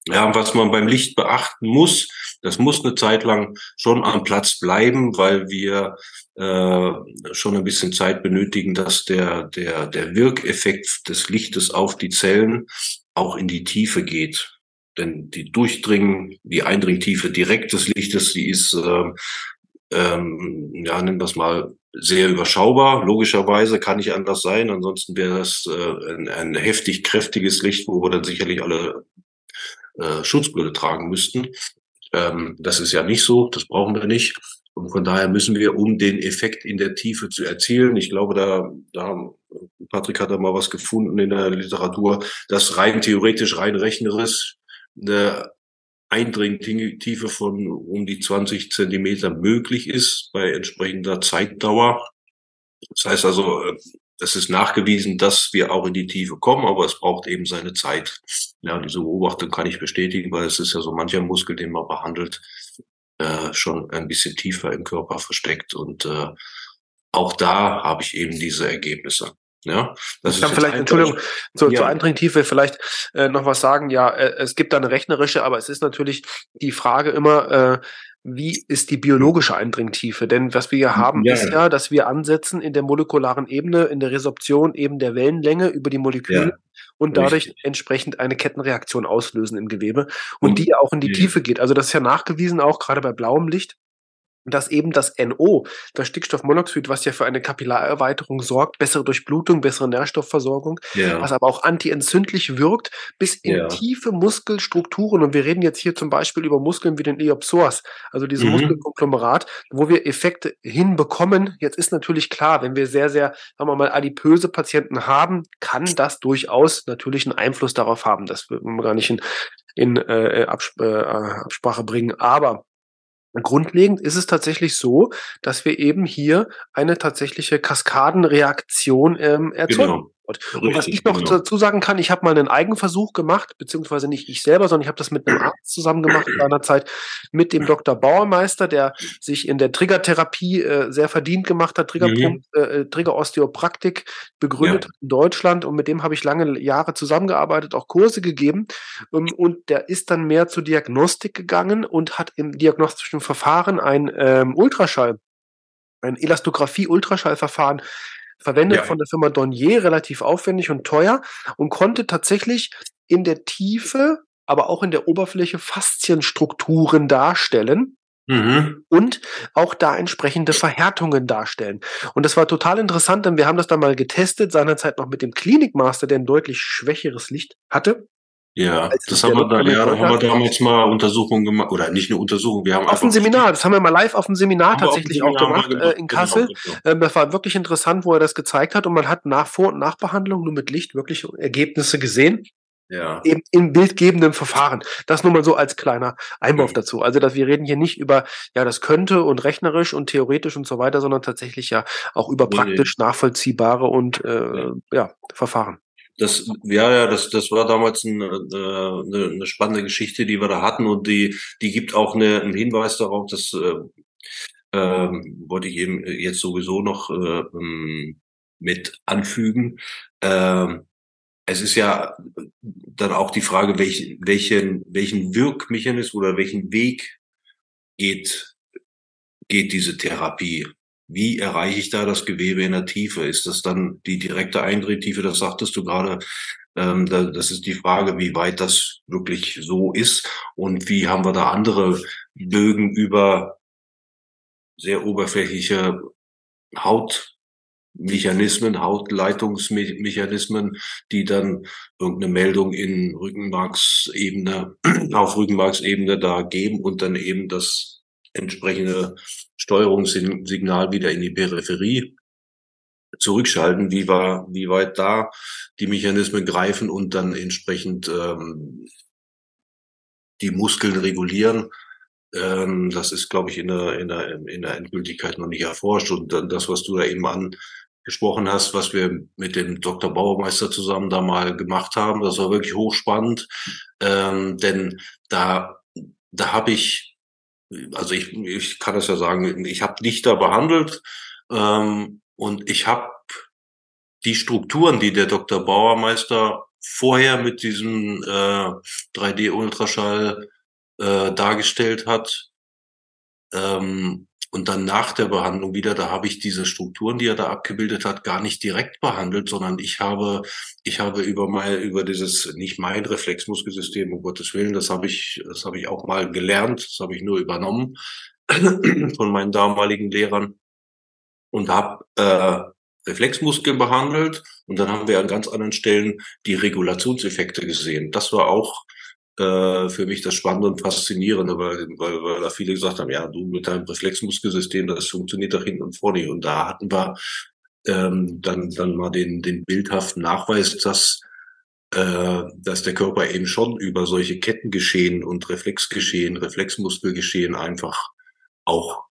Ja, was man beim Licht beachten muss, das muss eine Zeit lang schon am Platz bleiben, weil wir äh, schon ein bisschen Zeit benötigen, dass der, der, der Wirkeffekt des Lichtes auf die Zellen auch in die Tiefe geht. Denn die Durchdringen, die Eindringtiefe direkt des Lichtes, die ist, äh, ähm, ja, nennen wir es mal, sehr überschaubar. Logischerweise kann nicht anders sein. Ansonsten wäre das äh, ein, ein heftig kräftiges Licht, wo wir dann sicherlich alle äh, Schutzbrille tragen müssten. Ähm, das ist ja nicht so, das brauchen wir nicht. Und von daher müssen wir, um den Effekt in der Tiefe zu erzielen, ich glaube, da, da Patrick hat da mal was gefunden in der Literatur, dass rein theoretisch, rein rechnerisch eine Eindringtiefe von um die 20 Zentimeter möglich ist bei entsprechender Zeitdauer. Das heißt also, es ist nachgewiesen, dass wir auch in die Tiefe kommen, aber es braucht eben seine Zeit. Ja, diese Beobachtung kann ich bestätigen, weil es ist ja so mancher Muskel, den man behandelt, äh, schon ein bisschen tiefer im Körper versteckt. Und äh, auch da habe ich eben diese Ergebnisse. Ja, das ich kann vielleicht, Entschuldigung, zur, ja. zur Eindringtiefe vielleicht äh, noch was sagen. Ja, äh, es gibt da eine rechnerische, aber es ist natürlich die Frage immer, äh, wie ist die biologische Eindringtiefe? Denn was wir hier haben, ja. ist ja, dass wir ansetzen in der molekularen Ebene, in der Resorption eben der Wellenlänge über die Moleküle ja. und dadurch Richtig. entsprechend eine Kettenreaktion auslösen im Gewebe und, und die auch in die Tiefe geht. Also das ist ja nachgewiesen, auch gerade bei blauem Licht, dass eben das NO, das Stickstoffmonoxid, was ja für eine Kapillarerweiterung sorgt, bessere Durchblutung, bessere Nährstoffversorgung, ja. was aber auch antientzündlich wirkt, bis in ja. tiefe Muskelstrukturen. Und wir reden jetzt hier zum Beispiel über Muskeln wie den Eopsoas, also dieses mhm. Muskelkonglomerat, wo wir Effekte hinbekommen. Jetzt ist natürlich klar, wenn wir sehr, sehr, sagen wir mal, adipöse Patienten haben, kann das durchaus natürlich einen Einfluss darauf haben. Das wird man gar nicht in, in äh, Absp äh, Absprache bringen. Aber Grundlegend ist es tatsächlich so, dass wir eben hier eine tatsächliche Kaskadenreaktion ähm, erzeugen. Genau. Und was ich noch genau. dazu sagen kann, ich habe mal einen Eigenversuch gemacht, beziehungsweise nicht ich selber, sondern ich habe das mit einem Arzt zusammen gemacht in einer Zeit mit dem Dr. Bauermeister, der sich in der Triggertherapie äh, sehr verdient gemacht hat, Triggerpunkt, mhm. äh, Triggerosteopraktik begründet ja. in Deutschland und mit dem habe ich lange Jahre zusammengearbeitet, auch Kurse gegeben um, und der ist dann mehr zur Diagnostik gegangen und hat im diagnostischen Verfahren ein ähm, Ultraschall ein Elastographie-Ultraschallverfahren verwendet ja. von der Firma Dornier, relativ aufwendig und teuer und konnte tatsächlich in der Tiefe, aber auch in der Oberfläche Faszienstrukturen darstellen. Mhm. Und auch da entsprechende Verhärtungen darstellen. Und das war total interessant, denn wir haben das dann mal getestet, seinerzeit noch mit dem Klinikmaster, der ein deutlich schwächeres Licht hatte. Ja, das haben wir, da, ja, da haben wir damals mal Untersuchungen gemacht, oder nicht eine Untersuchung, wir haben auf dem Seminar, das haben wir mal live auf dem Seminar tatsächlich auch gemacht, äh, in genau, Kassel. Genau. Ähm, das war wirklich interessant, wo er das gezeigt hat und man hat nach Vor- und Nachbehandlung nur mit Licht wirklich Ergebnisse gesehen. Ja. Eben in bildgebendem Verfahren. Das nur mal so als kleiner Einwurf mhm. dazu. Also, dass wir reden hier nicht über, ja, das könnte und rechnerisch und theoretisch und so weiter, sondern tatsächlich ja auch über praktisch nachvollziehbare und äh, ja, Verfahren. Das, ja, ja, das, das war damals ein, äh, eine, eine spannende Geschichte, die wir da hatten und die, die gibt auch eine, einen Hinweis darauf, dass äh, äh, wollte ich eben jetzt sowieso noch äh, ähm, mit anfügen. Äh, es ist ja dann auch die Frage, welch, welchen, welchen Wirkmechanismus oder welchen Weg geht, geht diese Therapie. Wie erreiche ich da das Gewebe in der Tiefe? Ist das dann die direkte Eindrehtiefe? Das sagtest du gerade. Ähm, da, das ist die Frage, wie weit das wirklich so ist und wie haben wir da andere Bögen über sehr oberflächliche Hautmechanismen, Hautleitungsmechanismen, die dann irgendeine Meldung in Rückenmarksebene, *clears throat* auf Rückenmarksebene da geben und dann eben das entsprechende Steuerungssignal wieder in die Peripherie zurückschalten, wie, war, wie weit da die Mechanismen greifen und dann entsprechend ähm, die Muskeln regulieren. Ähm, das ist, glaube ich, in der, in, der, in der Endgültigkeit noch nicht erforscht. Und dann das, was du da eben angesprochen hast, was wir mit dem Dr. Bauermeister zusammen da mal gemacht haben, das war wirklich hochspannend. Ähm, denn da, da habe ich also ich, ich kann das ja sagen, ich habe Dichter behandelt ähm, und ich habe die Strukturen, die der Dr. Bauermeister vorher mit diesem äh, 3D-Ultraschall äh, dargestellt hat, ähm, und dann nach der Behandlung wieder, da habe ich diese Strukturen, die er da abgebildet hat, gar nicht direkt behandelt, sondern ich habe, ich habe über mein, über dieses, nicht mein Reflexmuskelsystem, um Gottes Willen, das habe ich, das habe ich auch mal gelernt, das habe ich nur übernommen *clears throat* von meinen damaligen Lehrern und habe äh, Reflexmuskeln behandelt und dann haben wir an ganz anderen Stellen die Regulationseffekte gesehen. Das war auch äh, für mich das Spannende und Faszinierende, weil, weil, weil da viele gesagt haben, ja, du mit deinem Reflexmuskelsystem, das funktioniert doch hinten und vorne. Und da hatten wir ähm, dann, dann mal den, den bildhaften Nachweis, dass äh, dass der Körper eben schon über solche Kettengeschehen und Reflexgeschehen, Reflexmuskelgeschehen einfach auch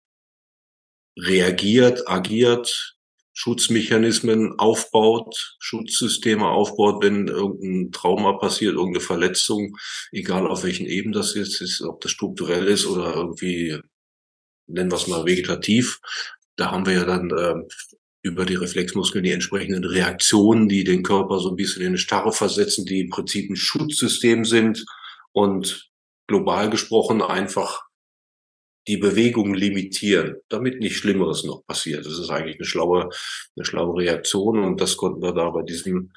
reagiert, agiert, Schutzmechanismen aufbaut, Schutzsysteme aufbaut, wenn irgendein Trauma passiert, irgendeine Verletzung, egal auf welchen Ebenen das jetzt ist, ob das strukturell ist oder irgendwie, nennen wir es mal vegetativ. Da haben wir ja dann äh, über die Reflexmuskeln die entsprechenden Reaktionen, die den Körper so ein bisschen in eine Starre versetzen, die im Prinzip ein Schutzsystem sind und global gesprochen einfach die Bewegung limitieren, damit nicht Schlimmeres noch passiert. Das ist eigentlich eine schlaue, eine schlaue Reaktion und das konnten wir da bei diesem,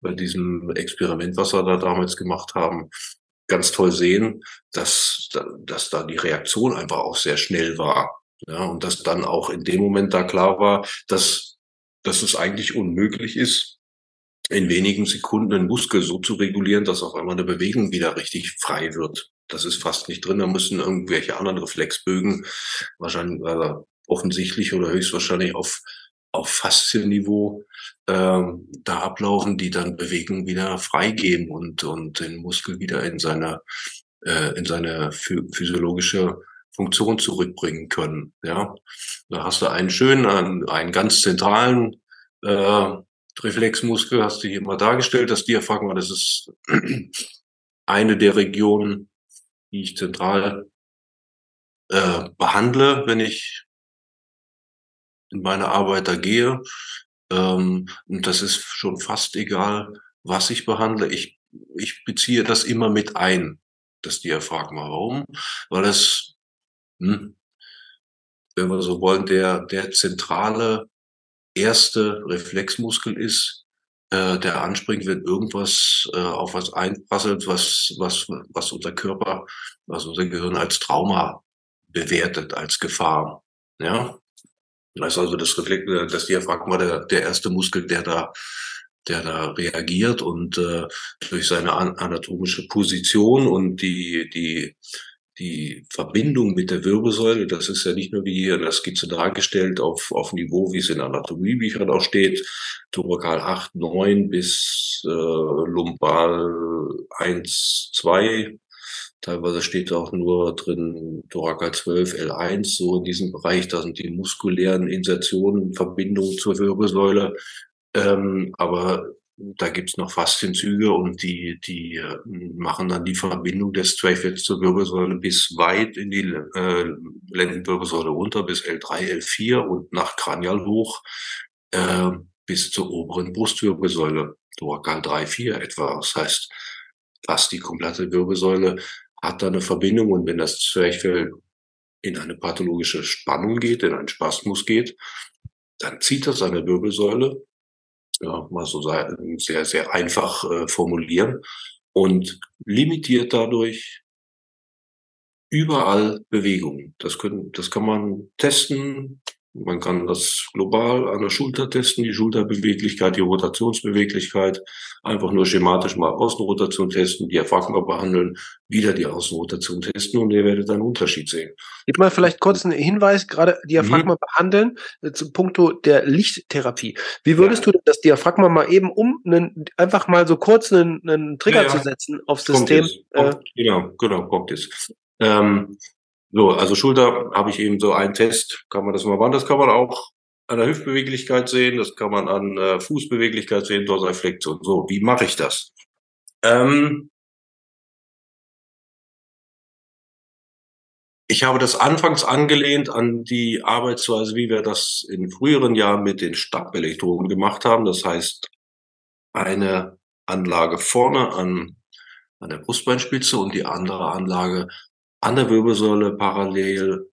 bei diesem Experiment, was wir da damals gemacht haben, ganz toll sehen, dass, dass da die Reaktion einfach auch sehr schnell war. Ja, und dass dann auch in dem Moment da klar war, dass, dass es eigentlich unmöglich ist, in wenigen Sekunden einen Muskel so zu regulieren, dass auf einmal eine Bewegung wieder richtig frei wird. Das ist fast nicht drin. Da müssen irgendwelche anderen Reflexbögen wahrscheinlich äh, offensichtlich oder höchstwahrscheinlich auf auf Faszienniveau ähm, da ablaufen, die dann Bewegung wieder freigeben und und den Muskel wieder in seine äh, in seine physiologische Funktion zurückbringen können. Ja, da hast du einen schönen, einen, einen ganz zentralen äh, Reflexmuskel, hast du hier mal dargestellt. Das Diaphragma, das ist *clears throat* eine der Regionen, die ich zentral äh, behandle, wenn ich in meine Arbeit da gehe. Ähm, und das ist schon fast egal, was ich behandle. Ich, ich beziehe das immer mit ein, das Diaphragma. Warum? Weil es hm, wenn wir so wollen, der, der zentrale erste Reflexmuskel ist, äh, der anspringt, wenn irgendwas äh, auf was einprasselt, was, was, was unser Körper, was unser Gehirn als Trauma bewertet, als Gefahr. Ja. Das ist also das Reflex, äh, das Diaphragma der, der erste Muskel, der da, der da reagiert und äh, durch seine anatomische Position und die, die die Verbindung mit der Wirbelsäule, das ist ja nicht nur wie hier in der Skizze dargestellt auf, auf Niveau, wie es in Anatomiebüchern auch steht, Thorakal 8, 9 bis äh, Lumbal 1, 2. Teilweise steht auch nur drin Thorakal 12, L1, so in diesem Bereich, da sind die muskulären Insertionen, Verbindungen zur Wirbelsäule. Ähm, aber da gibt's noch Faszienzüge und die, die äh, machen dann die Verbindung des Trachets zur Wirbelsäule bis weit in die äh, Lendenwirbelsäule runter, bis L3, L4 und nach Kranial hoch äh, bis zur oberen Brustwirbelsäule, Thorakal 3, 4 etwa. Das heißt, fast die komplette Wirbelsäule hat da eine Verbindung und wenn das Zwerchfell in eine pathologische Spannung geht, in einen Spasmus geht, dann zieht das seine Wirbelsäule ja, mal so sehr, sehr einfach äh, formulieren und limitiert dadurch überall Bewegungen. Das können, das kann man testen, man kann das global an der Schulter testen, die Schulterbeweglichkeit, die Rotationsbeweglichkeit, einfach nur schematisch mal Außenrotation testen, die Diaphragma behandeln, wieder die Außenrotation testen und ihr werdet einen Unterschied sehen. Gib mal vielleicht kurz einen Hinweis, gerade Diaphragma mhm. behandeln, äh, zum Punkto der Lichttherapie. Wie würdest ja. du das Diaphragma mal eben um, einen, einfach mal so kurz einen, einen Trigger ja, ja. zu setzen aufs System? Kommt äh, genau, genau, kommt jetzt. Ähm, so, also Schulter habe ich eben so einen Test, kann man das mal machen. Das kann man auch an der Hüftbeweglichkeit sehen, das kann man an äh, Fußbeweglichkeit sehen, Dorsalflexion. So, wie mache ich das? Ähm, ich habe das anfangs angelehnt an die Arbeitsweise, wie wir das in früheren Jahren mit den Stabelektroden gemacht haben. Das heißt, eine Anlage vorne an, an der Brustbeinspitze und die andere Anlage an der Wirbelsäule parallel,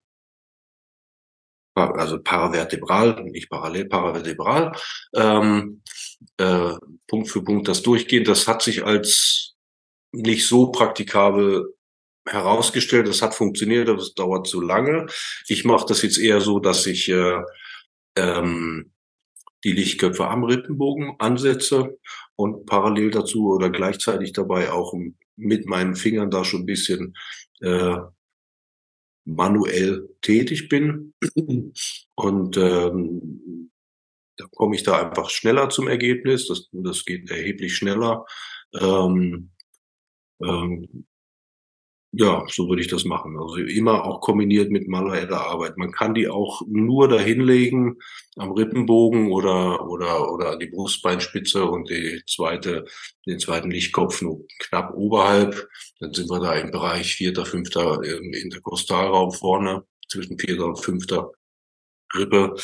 also paravertebral, nicht parallel, paravertebral, ähm, äh, Punkt für Punkt das durchgehen. Das hat sich als nicht so praktikabel herausgestellt. Das hat funktioniert, aber es dauert zu lange. Ich mache das jetzt eher so, dass ich äh, ähm, die Lichtköpfe am Rippenbogen ansetze und parallel dazu oder gleichzeitig dabei auch mit meinen Fingern da schon ein bisschen äh, manuell tätig bin. Und ähm, da komme ich da einfach schneller zum Ergebnis. Das, das geht erheblich schneller, Ähm, ähm, ja, so würde ich das machen. Also immer auch kombiniert mit manueller Arbeit. Man kann die auch nur dahinlegen am Rippenbogen oder, oder, oder an die Brustbeinspitze und die zweite, den zweiten Lichtkopf nur knapp oberhalb. Dann sind wir da im Bereich vierter, fünfter im Interkostalraum vorne, zwischen vierter und fünfter Rippe.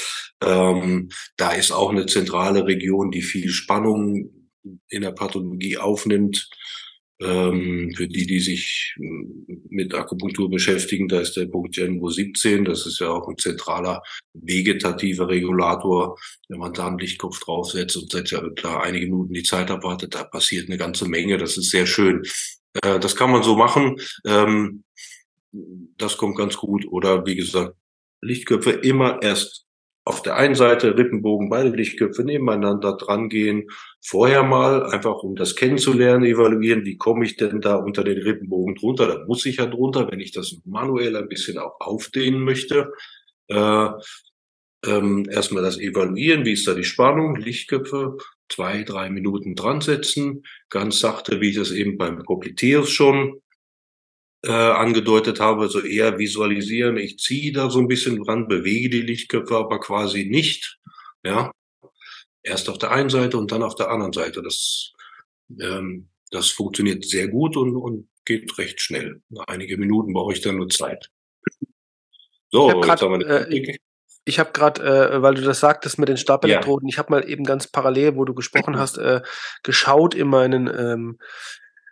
Ähm, da ist auch eine zentrale Region, die viel Spannung in der Pathologie aufnimmt. Ähm, für die, die sich mit Akupunktur beschäftigen, da ist der Punkt Genvo 17. Das ist ja auch ein zentraler vegetativer Regulator. Wenn man da einen Lichtkopf draufsetzt und da einige Minuten die Zeit abwartet, da passiert eine ganze Menge. Das ist sehr schön. Äh, das kann man so machen. Ähm, das kommt ganz gut. Oder wie gesagt, Lichtköpfe immer erst auf der einen Seite Rippenbogen, beide Lichtköpfe nebeneinander dran gehen. Vorher mal, einfach um das kennenzulernen, evaluieren, wie komme ich denn da unter den Rippenbogen drunter? Da muss ich ja drunter, wenn ich das manuell ein bisschen auch aufdehnen möchte. Äh, ähm, erstmal das Evaluieren, wie ist da die Spannung, Lichtköpfe, zwei, drei Minuten dran setzen, ganz sachte, wie ich das eben beim Popliteus schon äh, angedeutet habe, so eher visualisieren. Ich ziehe da so ein bisschen dran, bewege die Lichtköpfe aber quasi nicht. Ja, erst auf der einen Seite und dann auf der anderen Seite. Das, ähm, das funktioniert sehr gut und, und geht recht schnell. Einige Minuten brauche ich dann nur Zeit. So, ich wir eine äh, ich habe gerade, äh, weil du das sagtest mit den Stabelektroden, ja. ich habe mal eben ganz parallel, wo du gesprochen *clears throat* hast, äh, geschaut in meinen ähm,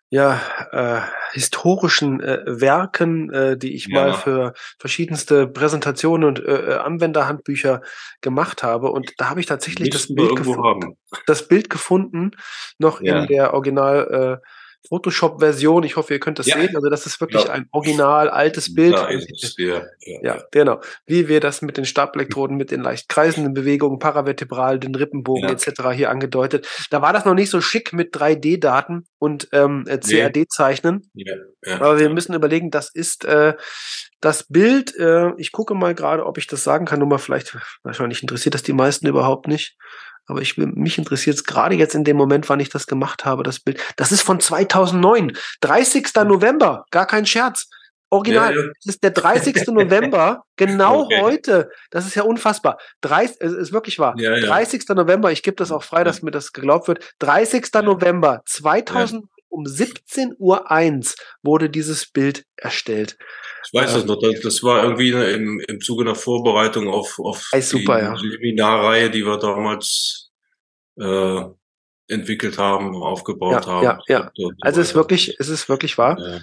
ja, äh, historischen äh, Werken, äh, die ich ja. mal für verschiedenste Präsentationen und äh, äh, Anwenderhandbücher gemacht habe. Und da habe ich tatsächlich das Bild, gefunden, das Bild gefunden, noch ja. in der Original äh, Photoshop-Version. Ich hoffe, ihr könnt das ja. sehen. Also das ist wirklich ja. ein original altes Bild. Ist es, ja, ja. genau. Wie wir das mit den Stabelektroden, mit den leicht kreisenden Bewegungen, paravertebral, den Rippenbogen etc. hier angedeutet. Da war das noch nicht so schick mit 3D-Daten und ähm, äh, CAD-Zeichnen. Aber wir müssen überlegen, das ist äh, das Bild. Äh, ich gucke mal gerade, ob ich das sagen kann. Nur mal vielleicht, wahrscheinlich interessiert das die meisten überhaupt nicht. Aber ich will, mich interessiert es gerade jetzt in dem Moment, wann ich das gemacht habe, das Bild. Das ist von 2009. 30. November. Gar kein Scherz. Original. Ja, ja. Das ist der 30. November. *laughs* Genau okay. heute. Das ist ja unfassbar. 30, es ist wirklich wahr. Ja, 30. November. Ich gebe das auch frei, dass mir das geglaubt wird. 30. November 2000 um 17.01 Uhr wurde dieses Bild erstellt. Ich weiß das noch, das war irgendwie im, im Zuge einer Vorbereitung auf, auf die super, ja. Seminarreihe, die wir damals äh, entwickelt haben, aufgebaut ja, haben. Ja, ja. Also es ist wirklich, es ist wirklich wahr. Ja.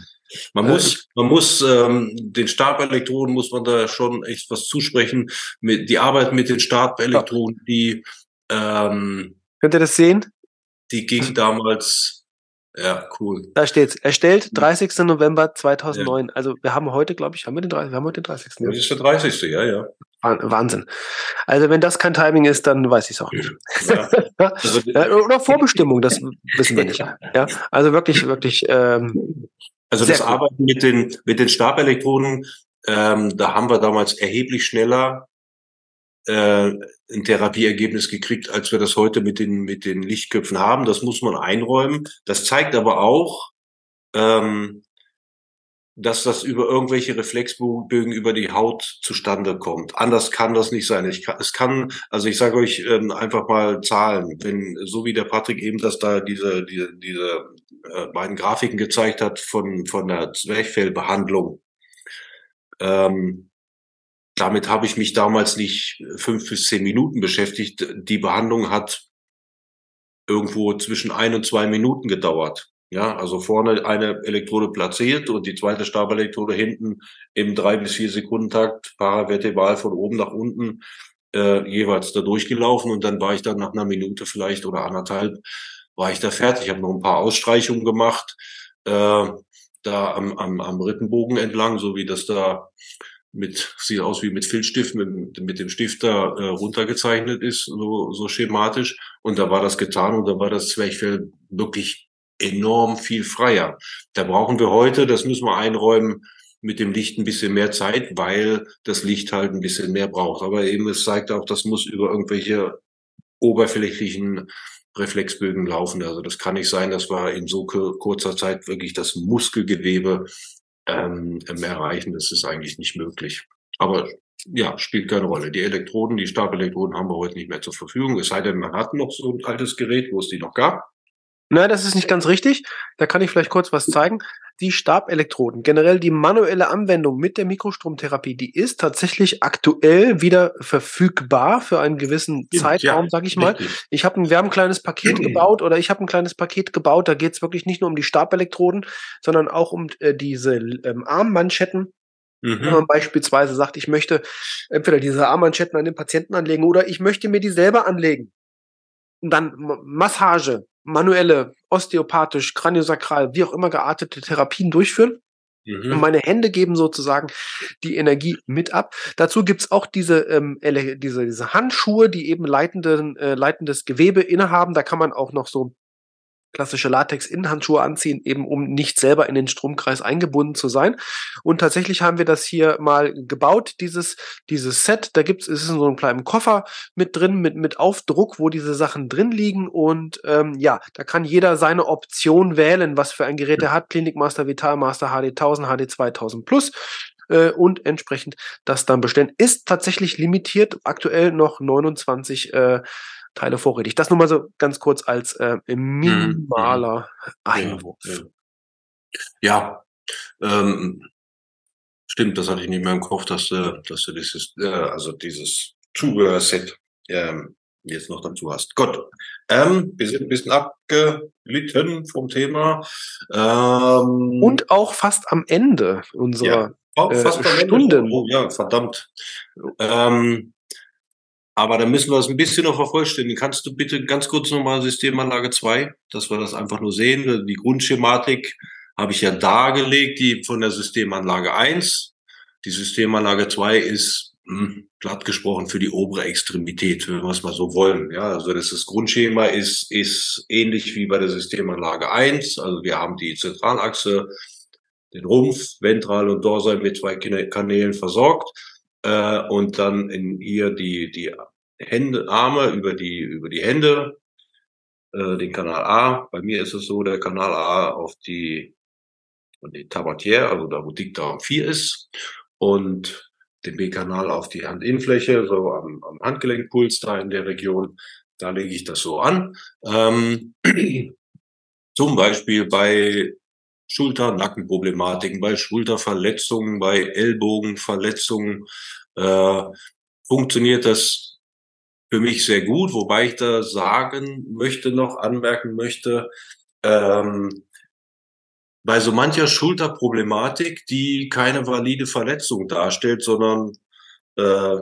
Man muss, äh, man muss ähm, den Stabelektroden muss man da schon echt was zusprechen. Mit die Arbeit mit den Stabelektroden, die ähm, könnt ihr das sehen? Die ging *laughs* damals ja, cool. Da steht's. Erstellt 30. November 2009. Ja. Also wir haben heute, glaube ich, haben wir den 30. Wir haben heute den 30. Das ist der 30. Ja, ja. Wahnsinn. Also wenn das kein Timing ist, dann weiß ich es auch nicht. Ja. *laughs* Also, Oder Vorbestimmung, das wissen wir nicht. Ja, also wirklich, wirklich. Ähm, also das cool. Arbeiten mit den mit den Stabelektroden, ähm, da haben wir damals erheblich schneller äh, ein Therapieergebnis gekriegt, als wir das heute mit den, mit den Lichtköpfen haben. Das muss man einräumen. Das zeigt aber auch, ähm, dass das über irgendwelche Reflexbögen über die Haut zustande kommt. Anders kann das nicht sein. Ich kann, es kann, also ich sage euch ähm, einfach mal Zahlen. Wenn so wie der Patrick eben das da diese diese diese äh, beiden Grafiken gezeigt hat von von der Zwerchfellbehandlung, ähm, damit habe ich mich damals nicht fünf bis zehn Minuten beschäftigt. Die Behandlung hat irgendwo zwischen ein und zwei Minuten gedauert. Ja, also vorne eine Elektrode platziert und die zweite Stabelektrode hinten im drei bis vier Sekunden Takt paravertebral von oben nach unten äh, jeweils da durchgelaufen und dann war ich dann nach einer Minute vielleicht oder anderthalb war ich da fertig. Ich habe noch ein paar Ausstreichungen gemacht, äh, da am, am, am Rippenbogen entlang, so wie das da mit, sieht aus wie mit Filzstift, mit, mit dem Stifter äh, runtergezeichnet ist, so, so schematisch. Und da war das getan und da war das Zwerchfell wirklich enorm viel freier. Da brauchen wir heute, das müssen wir einräumen, mit dem Licht ein bisschen mehr Zeit, weil das Licht halt ein bisschen mehr braucht. Aber eben, es zeigt auch, das muss über irgendwelche oberflächlichen Reflexbögen laufen. Also das kann nicht sein, dass wir in so kurzer Zeit wirklich das Muskelgewebe ähm, erreichen. Das ist eigentlich nicht möglich. Aber ja, spielt keine Rolle. Die Elektroden, die Stabelektroden haben wir heute nicht mehr zur Verfügung. Es sei denn, man hat noch so ein altes Gerät, wo es die noch gab. Nein, das ist nicht ganz richtig. Da kann ich vielleicht kurz was zeigen. Die Stabelektroden, generell die manuelle Anwendung mit der Mikrostromtherapie, die ist tatsächlich aktuell wieder verfügbar für einen gewissen Zeitraum, ja, sag ich mal. Richtig. Ich habe ein, wir haben ein kleines Paket *clears throat* gebaut oder ich habe ein kleines Paket gebaut. Da geht es wirklich nicht nur um die Stabelektroden, sondern auch um äh, diese ähm, Armmanschetten, Mhm. Wenn man beispielsweise sagt, ich möchte entweder diese Armmanschetten an den Patienten anlegen oder ich möchte mir die selber anlegen. Und dann Massage, manuelle, osteopathisch, kraniosakral, wie auch immer geartete Therapien durchführen. Mhm. Und meine Hände geben sozusagen die Energie mit ab. Dazu gibt's auch diese, ähm, diese, diese Handschuhe, die eben leitenden, äh, leitendes Gewebe innehaben. Da kann man auch noch so klassische Latex-Innenhandschuhe anziehen, eben um nicht selber in den Stromkreis eingebunden zu sein. Und tatsächlich haben wir das hier mal gebaut, dieses, dieses Set. Da gibt's, es ist in so einem kleinen Koffer mit drin, mit, mit Aufdruck, wo diese Sachen drin liegen. Und ähm, ja, da kann jeder seine Option wählen, was für ein Gerät er hat. Klinikmaster, Vitalmaster, HD 1000, HD 2000 Plus äh, und entsprechend das dann bestellen. Ist tatsächlich limitiert, aktuell noch 29 äh, Teile vorrätig. Das nur mal so ganz kurz als äh, minimaler mhm. Einwurf. Ja, ja. ähm, stimmt, das hatte ich nicht mehr im Kopf, dass du, dass du dieses, äh, also dieses Zubehörset ähm, jetzt noch dazu hast. Gut. Ähm, wir sind ein bisschen abgelitten vom Thema. Ähm, Und auch fast am Ende unserer ja, auch fast äh, Stunden. Oh, ja, verdammt. Ähm, aber da müssen wir es ein bisschen noch vervollständigen. Kannst du bitte ganz kurz nochmal Systemanlage 2, dass wir das einfach nur sehen? Die Grundschematik habe ich ja dargelegt, die von der Systemanlage 1. Die Systemanlage 2 ist hm, platt gesprochen für die obere Extremität, wenn wir es mal so wollen. Ja, also das, das Grundschema ist, ist ähnlich wie bei der Systemanlage 1. Also wir haben die Zentralachse, den Rumpf, ventral und dorsal mit zwei Kanälen versorgt äh, und dann in ihr die, die Hände, Arme über die, über die Hände, äh, den Kanal A. Bei mir ist es so, der Kanal A auf die, die Tabatière, also da wo Dickdarm 4 ist, und den B-Kanal auf die Handinnenfläche, so am, am Handgelenkpuls da in der Region. Da lege ich das so an. Ähm, *clears throat* zum Beispiel bei Schulter-Nackenproblematiken, bei Schulterverletzungen, bei Ellbogenverletzungen äh, funktioniert das für mich sehr gut, wobei ich da sagen möchte, noch anmerken möchte, ähm, bei so mancher Schulterproblematik, die keine valide Verletzung darstellt, sondern äh,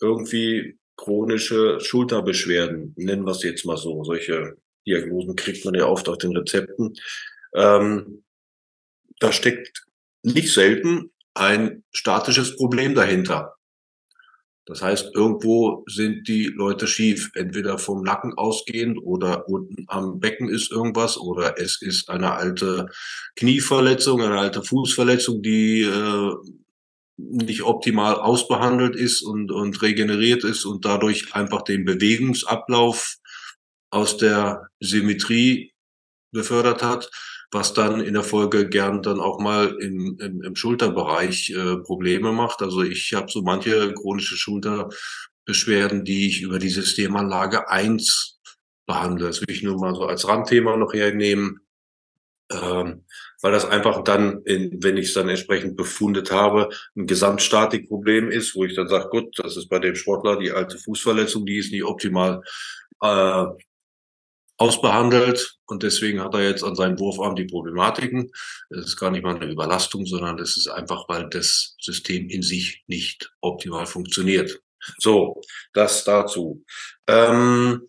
irgendwie chronische Schulterbeschwerden, nennen wir es jetzt mal so. Solche Diagnosen kriegt man ja oft auf den Rezepten. Ähm, da steckt nicht selten ein statisches Problem dahinter. Das heißt, irgendwo sind die Leute schief, entweder vom Nacken ausgehend oder unten am Becken ist irgendwas oder es ist eine alte Knieverletzung, eine alte Fußverletzung, die äh, nicht optimal ausbehandelt ist und, und regeneriert ist und dadurch einfach den Bewegungsablauf aus der Symmetrie befördert hat was dann in der Folge gern dann auch mal im, im, im Schulterbereich äh, Probleme macht. Also ich habe so manche chronische Schulterbeschwerden, die ich über die Systemanlage 1 behandle. Das will ich nur mal so als Randthema noch hernehmen, ähm, weil das einfach dann, in, wenn ich es dann entsprechend befundet habe, ein Gesamtstatikproblem ist, wo ich dann sage, gut, das ist bei dem Sportler die alte Fußverletzung, die ist nicht optimal äh, ausbehandelt und deswegen hat er jetzt an seinem Wurfarm die Problematiken. Es ist gar nicht mal eine Überlastung, sondern es ist einfach, weil das System in sich nicht optimal funktioniert. So, das dazu. Ähm,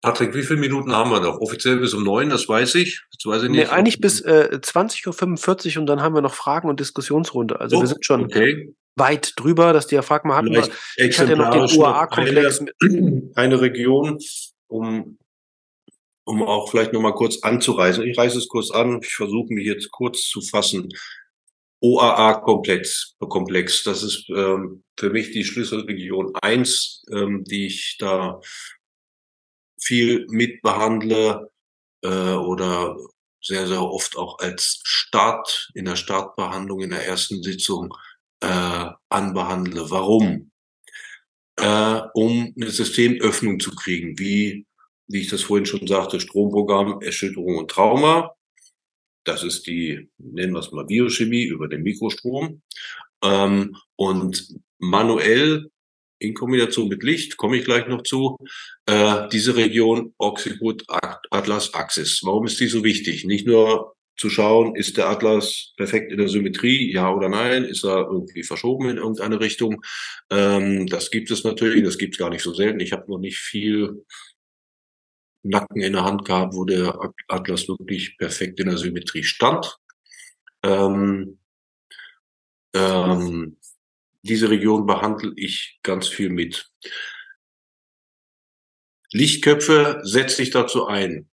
Patrick, wie viele Minuten haben wir noch? Offiziell bis um neun, das weiß ich. Das weiß ich nicht. Nee, eigentlich bis äh, 20.45 Uhr und dann haben wir noch Fragen und Diskussionsrunde. Also oh, wir sind schon okay. weit drüber, dass die ja Frag mal hatten. Ich hatte ja noch den UAA-Komplex. Eine, *clears throat* eine Region, um, um auch vielleicht nochmal kurz anzureisen. Ich reise es kurz an. Ich versuche mich jetzt kurz zu fassen. OAA-Komplex, Komplex, das ist ähm, für mich die Schlüsselregion eins, ähm, die ich da viel mitbehandle äh, oder sehr, sehr oft auch als Start in der Startbehandlung in der ersten Sitzung äh, anbehandle. Warum? Äh, um eine Systemöffnung zu kriegen, wie, wie ich das vorhin schon sagte, Stromprogramm, Erschütterung und Trauma. Das ist die, nennen wir es mal Biochemie über den Mikrostrom. Ähm, und manuell in Kombination mit Licht, komme ich gleich noch zu, äh, diese Region Oxywood Atlas Axis. Warum ist die so wichtig? Nicht nur zu schauen, ist der Atlas perfekt in der Symmetrie, ja oder nein, ist er irgendwie verschoben in irgendeine Richtung. Ähm, das gibt es natürlich, das gibt es gar nicht so selten. Ich habe noch nicht viel Nacken in der Hand gehabt, wo der Atlas wirklich perfekt in der Symmetrie stand. Ähm, ähm, diese Region behandle ich ganz viel mit. Lichtköpfe setze ich dazu ein.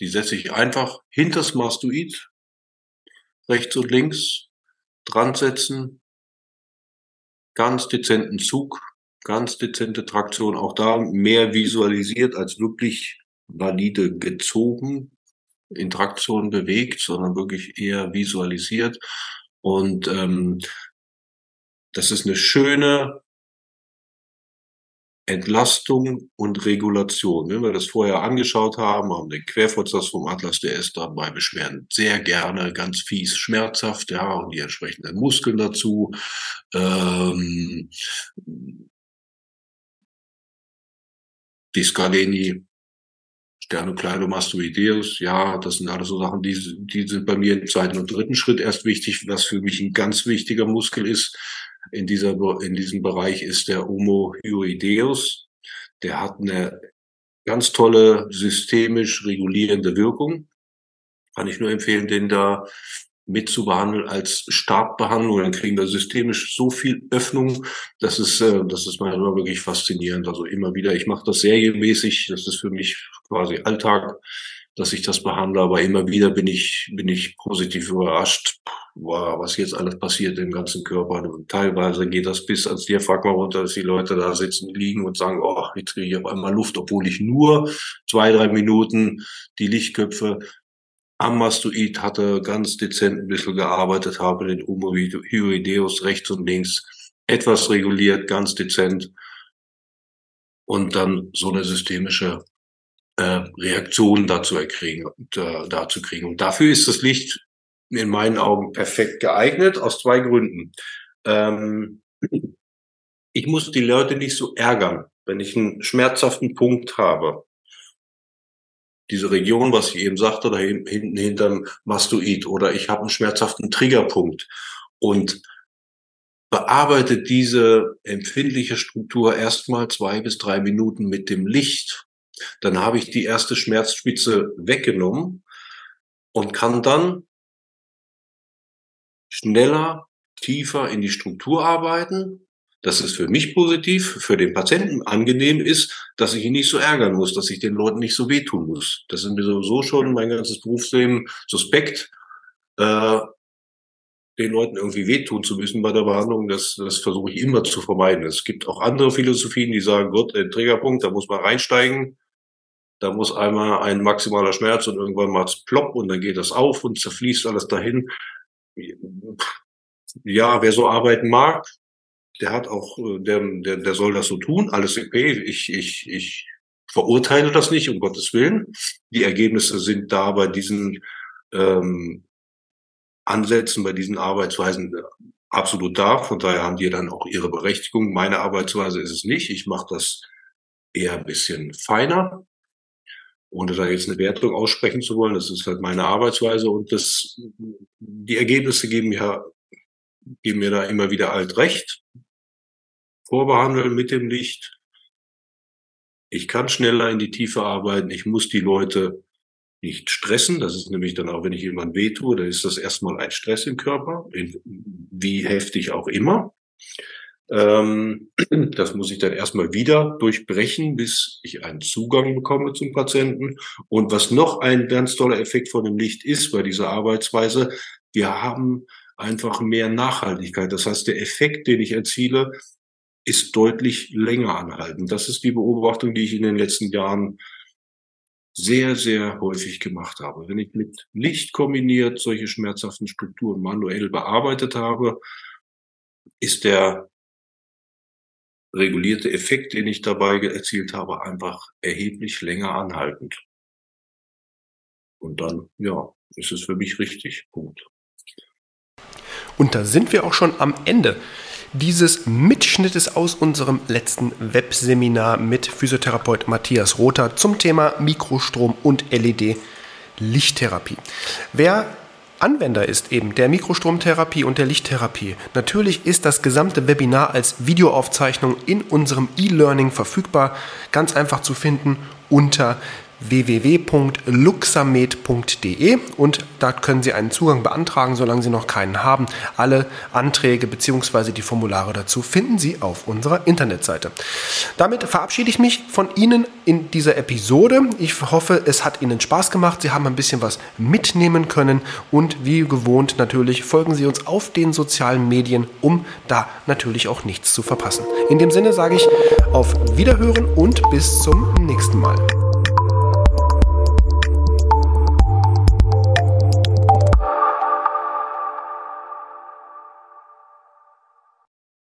Die setze ich einfach hinters Mastoid, rechts und links, dran setzen, ganz dezenten Zug, ganz dezente Traktion, auch da mehr visualisiert als wirklich valide gezogen, in Traktion bewegt, sondern wirklich eher visualisiert. Und ähm, das ist eine schöne Entlastung und Regulation. Wenn wir das vorher angeschaut haben, haben den Querfortsatz vom Atlas, der ist dann Beschwerden sehr gerne ganz fies schmerzhaft, ja, und die entsprechenden Muskeln dazu. Ähm, die Scaleni Sternocleidomastoideus, ja, das sind alles so Sachen, die, die sind bei mir im zweiten und dritten Schritt erst wichtig. Was für mich ein ganz wichtiger Muskel ist in, dieser, in diesem Bereich, ist der Homohyoideus. Der hat eine ganz tolle systemisch regulierende Wirkung. Kann ich nur empfehlen, den da mit zu behandeln als Startbehandlung. Dann kriegen wir systemisch so viel Öffnung. Das ist, äh, das ist manchmal wirklich faszinierend. Also immer wieder, ich mache das serienmäßig. Das ist für mich quasi Alltag, dass ich das behandle. Aber immer wieder bin ich, bin ich positiv überrascht, was jetzt alles passiert im ganzen Körper. Und teilweise geht das bis ans Diaphragma runter, dass die Leute da sitzen, liegen und sagen, oh, jetzt kriege ich auf einmal Luft, obwohl ich nur zwei, drei Minuten die Lichtköpfe am Mastoid hatte, ganz dezent ein bisschen gearbeitet habe, den Homohyoideus rechts und links etwas reguliert, ganz dezent und dann so eine systemische äh, Reaktion dazu erkriegen und äh, dazu kriegen. Und dafür ist das Licht in meinen Augen perfekt geeignet, aus zwei Gründen. Ähm, ich muss die Leute nicht so ärgern, wenn ich einen schmerzhaften Punkt habe diese Region, was ich eben sagte, da hinten hinterm Mastoid oder ich habe einen schmerzhaften Triggerpunkt und bearbeite diese empfindliche Struktur erstmal zwei bis drei Minuten mit dem Licht. Dann habe ich die erste Schmerzspitze weggenommen und kann dann schneller, tiefer in die Struktur arbeiten dass es für mich positiv, für den Patienten angenehm ist, dass ich ihn nicht so ärgern muss, dass ich den Leuten nicht so wehtun muss. Das ist mir sowieso schon mein ganzes Berufsleben suspekt, äh, den Leuten irgendwie wehtun zu müssen bei der Behandlung. Das, das versuche ich immer zu vermeiden. Es gibt auch andere Philosophien, die sagen, Gott, ein Triggerpunkt, da muss man reinsteigen. Da muss einmal ein maximaler Schmerz und irgendwann mal plopp und dann geht das auf und zerfließt alles dahin. Ja, wer so arbeiten mag, der hat auch, äh, der, der, der soll das so tun, alles okay, ich, ich, ich verurteile das nicht, um Gottes Willen. Die Ergebnisse sind da bei diesen ähm, Ansätzen, bei diesen Arbeitsweisen äh, absolut da. Von daher haben die dann auch ihre Berechtigung. Meine Arbeitsweise ist es nicht. Ich mache das eher ein bisschen feiner, ohne da jetzt eine Wertung aussprechen zu wollen. Das ist halt meine Arbeitsweise und das, die Ergebnisse geben mir, geben mir da immer wieder alt recht vorbehandeln mit dem Licht. Ich kann schneller in die Tiefe arbeiten. Ich muss die Leute nicht stressen. Das ist nämlich dann auch, wenn ich jemand wehtue, dann ist das erstmal ein Stress im Körper, wie heftig auch immer. Ähm, *clears throat* das muss ich dann erstmal wieder durchbrechen, bis ich einen Zugang bekomme zum Patienten. Und was noch ein ganz toller Effekt von dem Licht ist bei dieser Arbeitsweise, wir haben einfach mehr Nachhaltigkeit. Das heißt, der Effekt, den ich erziele, ist deutlich länger anhalten. Das ist die Beobachtung, die ich in den letzten Jahren sehr, sehr häufig gemacht habe. Wenn ich mit Licht kombiniert solche schmerzhaften Strukturen manuell bearbeitet habe, ist der regulierte Effekt, den ich dabei erzielt habe, einfach erheblich länger anhaltend. Und dann, ja, ist es für mich richtig. Punkt. Und da sind wir auch schon am Ende dieses Mitschnittes aus unserem letzten Webseminar mit Physiotherapeut Matthias Rother zum Thema Mikrostrom und LED-Lichttherapie. Wer Anwender ist eben der Mikrostromtherapie und der Lichttherapie. Natürlich ist das gesamte Webinar als Videoaufzeichnung in unserem E-Learning verfügbar, ganz einfach zu finden unter www.luxamed.de und da können Sie einen Zugang beantragen, solange Sie noch keinen haben. Alle Anträge bzw. die Formulare dazu finden Sie auf unserer Internetseite. Damit verabschiede ich mich von Ihnen in dieser Episode. Ich hoffe, es hat Ihnen Spaß gemacht. Sie haben ein bisschen was mitnehmen können und wie gewohnt natürlich folgen Sie uns auf den sozialen Medien, um da natürlich auch nichts zu verpassen. In dem Sinne sage ich auf Wiederhören und bis zum nächsten Mal.